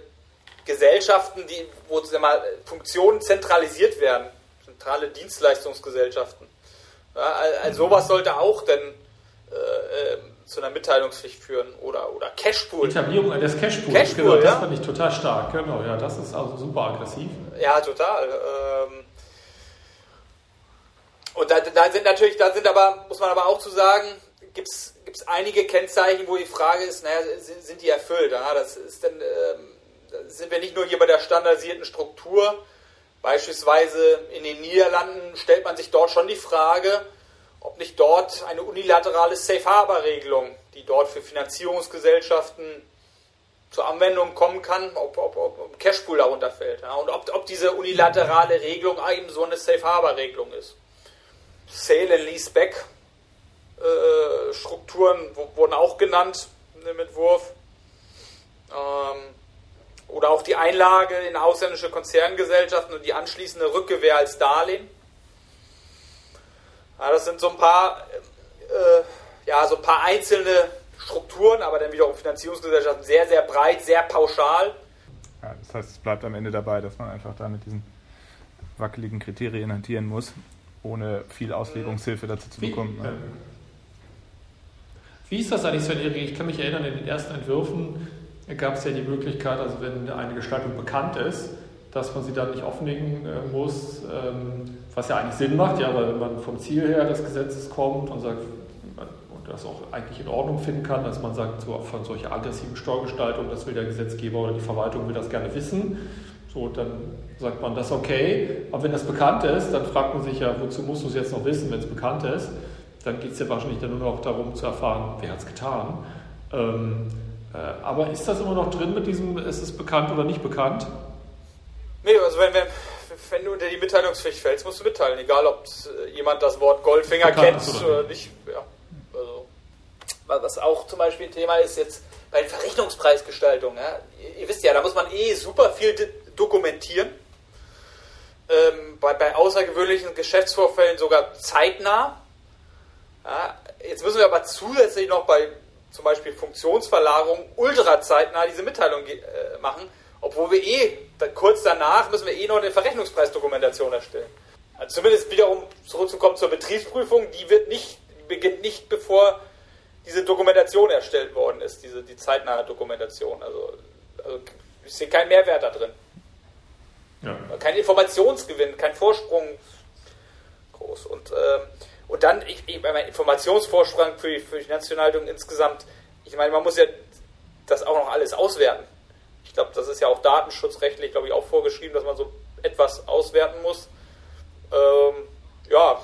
Gesellschaften, die, wo mal, Funktionen zentralisiert werden, zentrale Dienstleistungsgesellschaften. Ja, also sowas sollte auch denn äh, ähm, zu einer Mitteilungspflicht führen oder, oder Cashpool. Etablierung des Cashpools, Cashpool genau, ja? das fand ich total stark. Genau, ja, das ist also super aggressiv. Ja, total. Ähm und da, da, sind natürlich, da sind aber, muss man aber auch zu sagen, gibt es einige Kennzeichen, wo die Frage ist, naja, sind, sind die erfüllt? Ja, das ist dann, ähm, sind wir nicht nur hier bei der standardisierten Struktur, beispielsweise in den Niederlanden stellt man sich dort schon die Frage, ob nicht dort eine unilaterale Safe Harbor Regelung, die dort für Finanzierungsgesellschaften zur Anwendung kommen kann, ob, ob, ob Cashpool darunter fällt. Ja, und ob, ob diese unilaterale Regelung eben so eine Safe Harbor Regelung ist. Sale and Leaseback äh, Strukturen wurden auch genannt im Entwurf. Ähm, oder auch die Einlage in ausländische Konzerngesellschaften und die anschließende Rückgewähr als Darlehen. Ja, das sind so ein paar, äh, ja, so ein paar einzelne Strukturen, aber dann wiederum Finanzierungsgesellschaften sehr, sehr breit, sehr pauschal. Ja, das heißt, es bleibt am Ende dabei, dass man einfach da mit diesen wackeligen Kriterien hantieren muss, ohne viel Auslegungshilfe dazu zu bekommen. Wie, äh, wie ist das eigentlich, Sven? Ich kann mich erinnern, in den ersten Entwürfen gab es ja die Möglichkeit, also wenn eine Gestaltung bekannt ist, dass man sie dann nicht offenlegen äh, muss, ähm, was ja eigentlich Sinn macht, ja, weil wenn man vom Ziel her des Gesetzes kommt und sagt, das auch eigentlich in Ordnung finden kann, dass man sagt, so von solcher aggressiven Steuergestaltung, das will der Gesetzgeber oder die Verwaltung will das gerne wissen, so, dann sagt man das okay. Aber wenn das bekannt ist, dann fragt man sich ja, wozu muss man es jetzt noch wissen, wenn es bekannt ist? Dann geht es ja wahrscheinlich dann nur noch darum zu erfahren, wer hat es getan. Ähm, äh, aber ist das immer noch drin mit diesem, ist es bekannt oder nicht bekannt? Nee, also wenn, wenn, wenn du unter die Mitteilungspflicht fällst, musst du mitteilen, egal ob äh, jemand das Wort Goldfinger kennt oder nicht. Ja, was auch zum Beispiel ein Thema ist jetzt bei den Verrechnungspreisgestaltungen. Ja, ihr, wisst ja, da muss man eh super viel dokumentieren. Ähm, bei, bei außergewöhnlichen Geschäftsvorfällen sogar zeitnah. Ja, jetzt müssen wir aber zusätzlich noch bei zum Beispiel Funktionsverlagerung ultra zeitnah diese Mitteilung äh, machen obwohl wir eh, kurz danach müssen wir eh noch eine Verrechnungspreisdokumentation erstellen. Also zumindest wiederum zurückzukommen zur Betriebsprüfung, die wird nicht, die beginnt nicht bevor diese Dokumentation erstellt worden ist, diese, die zeitnahe Dokumentation. Also Also, ich sehe keinen Mehrwert da drin. Ja. Kein Informationsgewinn, kein Vorsprung groß. Und, äh, und dann, ich, ich mein Informationsvorsprung für die, für die Nationalhaltung insgesamt, ich meine, man muss ja das auch noch alles auswerten. Ich glaube, das ist ja auch datenschutzrechtlich, glaube ich, auch vorgeschrieben, dass man so etwas auswerten muss. Ähm, ja,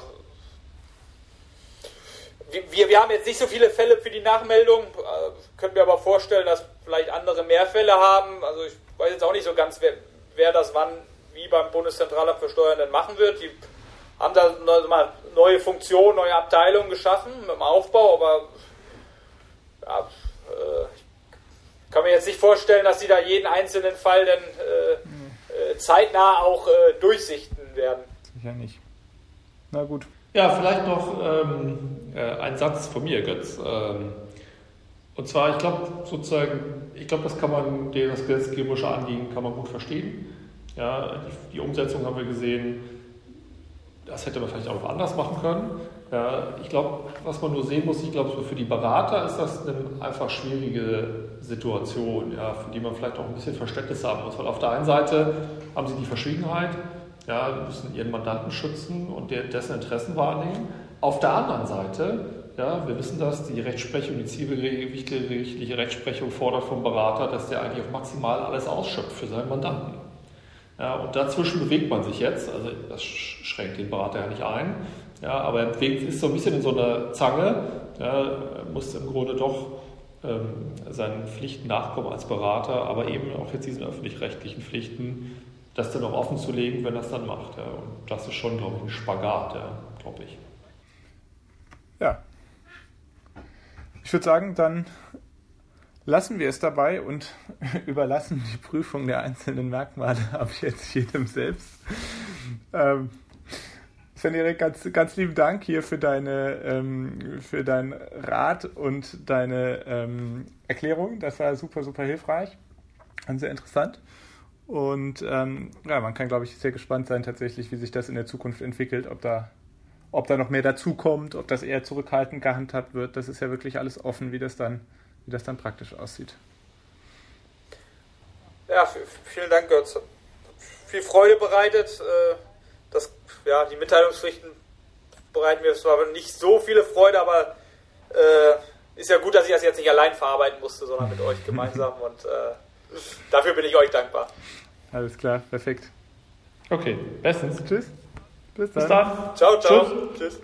wir, wir haben jetzt nicht so viele Fälle für die Nachmeldung, äh, können wir aber vorstellen, dass vielleicht andere mehr Fälle haben. Also ich weiß jetzt auch nicht so ganz, wer, wer das wann wie beim Bundeszentralamt für Steuern denn machen wird. Die haben da mal neue Funktionen, neue Abteilungen geschaffen mit dem Aufbau, aber ja, äh, ich kann mir jetzt nicht vorstellen, dass sie da jeden einzelnen Fall dann äh, äh, zeitnah auch äh, durchsichten werden. Sicher nicht. Na gut. Ja, vielleicht noch ähm, äh, ein Satz von mir, Götz. Ähm, und zwar, ich glaube sozusagen, ich glaube, das kann man, das gesetzgeberische Anliegen kann man gut verstehen. Ja, die, die, Umsetzung haben wir gesehen, das hätte man vielleicht auch noch anders machen können. Ja, ich glaube, was man nur sehen muss, ich glaube, für die Berater ist das eine einfach schwierige Situation, ja, für die man vielleicht auch ein bisschen Verständnis haben muss. Weil auf der einen Seite haben sie die Verschwiegenheit, ja, müssen ihren Mandanten schützen und dessen Interessen wahrnehmen. Auf der anderen Seite ja, wir wissen das, die Rechtsprechung, die zivilgerichtliche Rechtsprechung fordert vom Berater, dass der eigentlich auch maximal alles ausschöpft für seinen Mandanten. Ja, und dazwischen bewegt man sich jetzt, also das schränkt den Berater ja nicht ein, ja, aber er ist so ein bisschen in so einer Zange, ja, muss im Grunde doch ähm, seinen Pflichten nachkommen als Berater, aber eben auch jetzt diesen öffentlich-rechtlichen Pflichten, das dann auch offen zu legen, wenn er es dann macht. Ja. Und das ist schon, glaube ich, ein Spagat, ja, glaube ich. Ja, ich würde sagen, dann lassen wir es dabei und überlassen die Prüfung der einzelnen Merkmale ab jetzt jedem selbst. Ähm, Sven ganz, ganz lieben Dank hier für deine ähm, für deinen Rat und deine ähm, Erklärung. Das war super, super hilfreich und sehr interessant. Und ähm, ja, man kann, glaube ich, sehr gespannt sein tatsächlich, wie sich das in der Zukunft entwickelt, ob da ob da noch mehr dazukommt, ob das eher zurückhaltend gehandhabt wird, das ist ja wirklich alles offen, wie das dann, wie das dann praktisch aussieht. Ja, vielen Dank, Götz. Viel Freude bereitet. Äh, das, ja, die Mitteilungspflichten bereiten mir zwar nicht so viele Freude, aber äh, ist ja gut, dass ich das jetzt nicht allein verarbeiten musste, sondern mit euch gemeinsam und äh, dafür bin ich euch dankbar. Alles klar, perfekt. Okay, bestens. Tschüss. Bis dann. Bis dann. Ciao, ciao. Tschüss. Tschüss.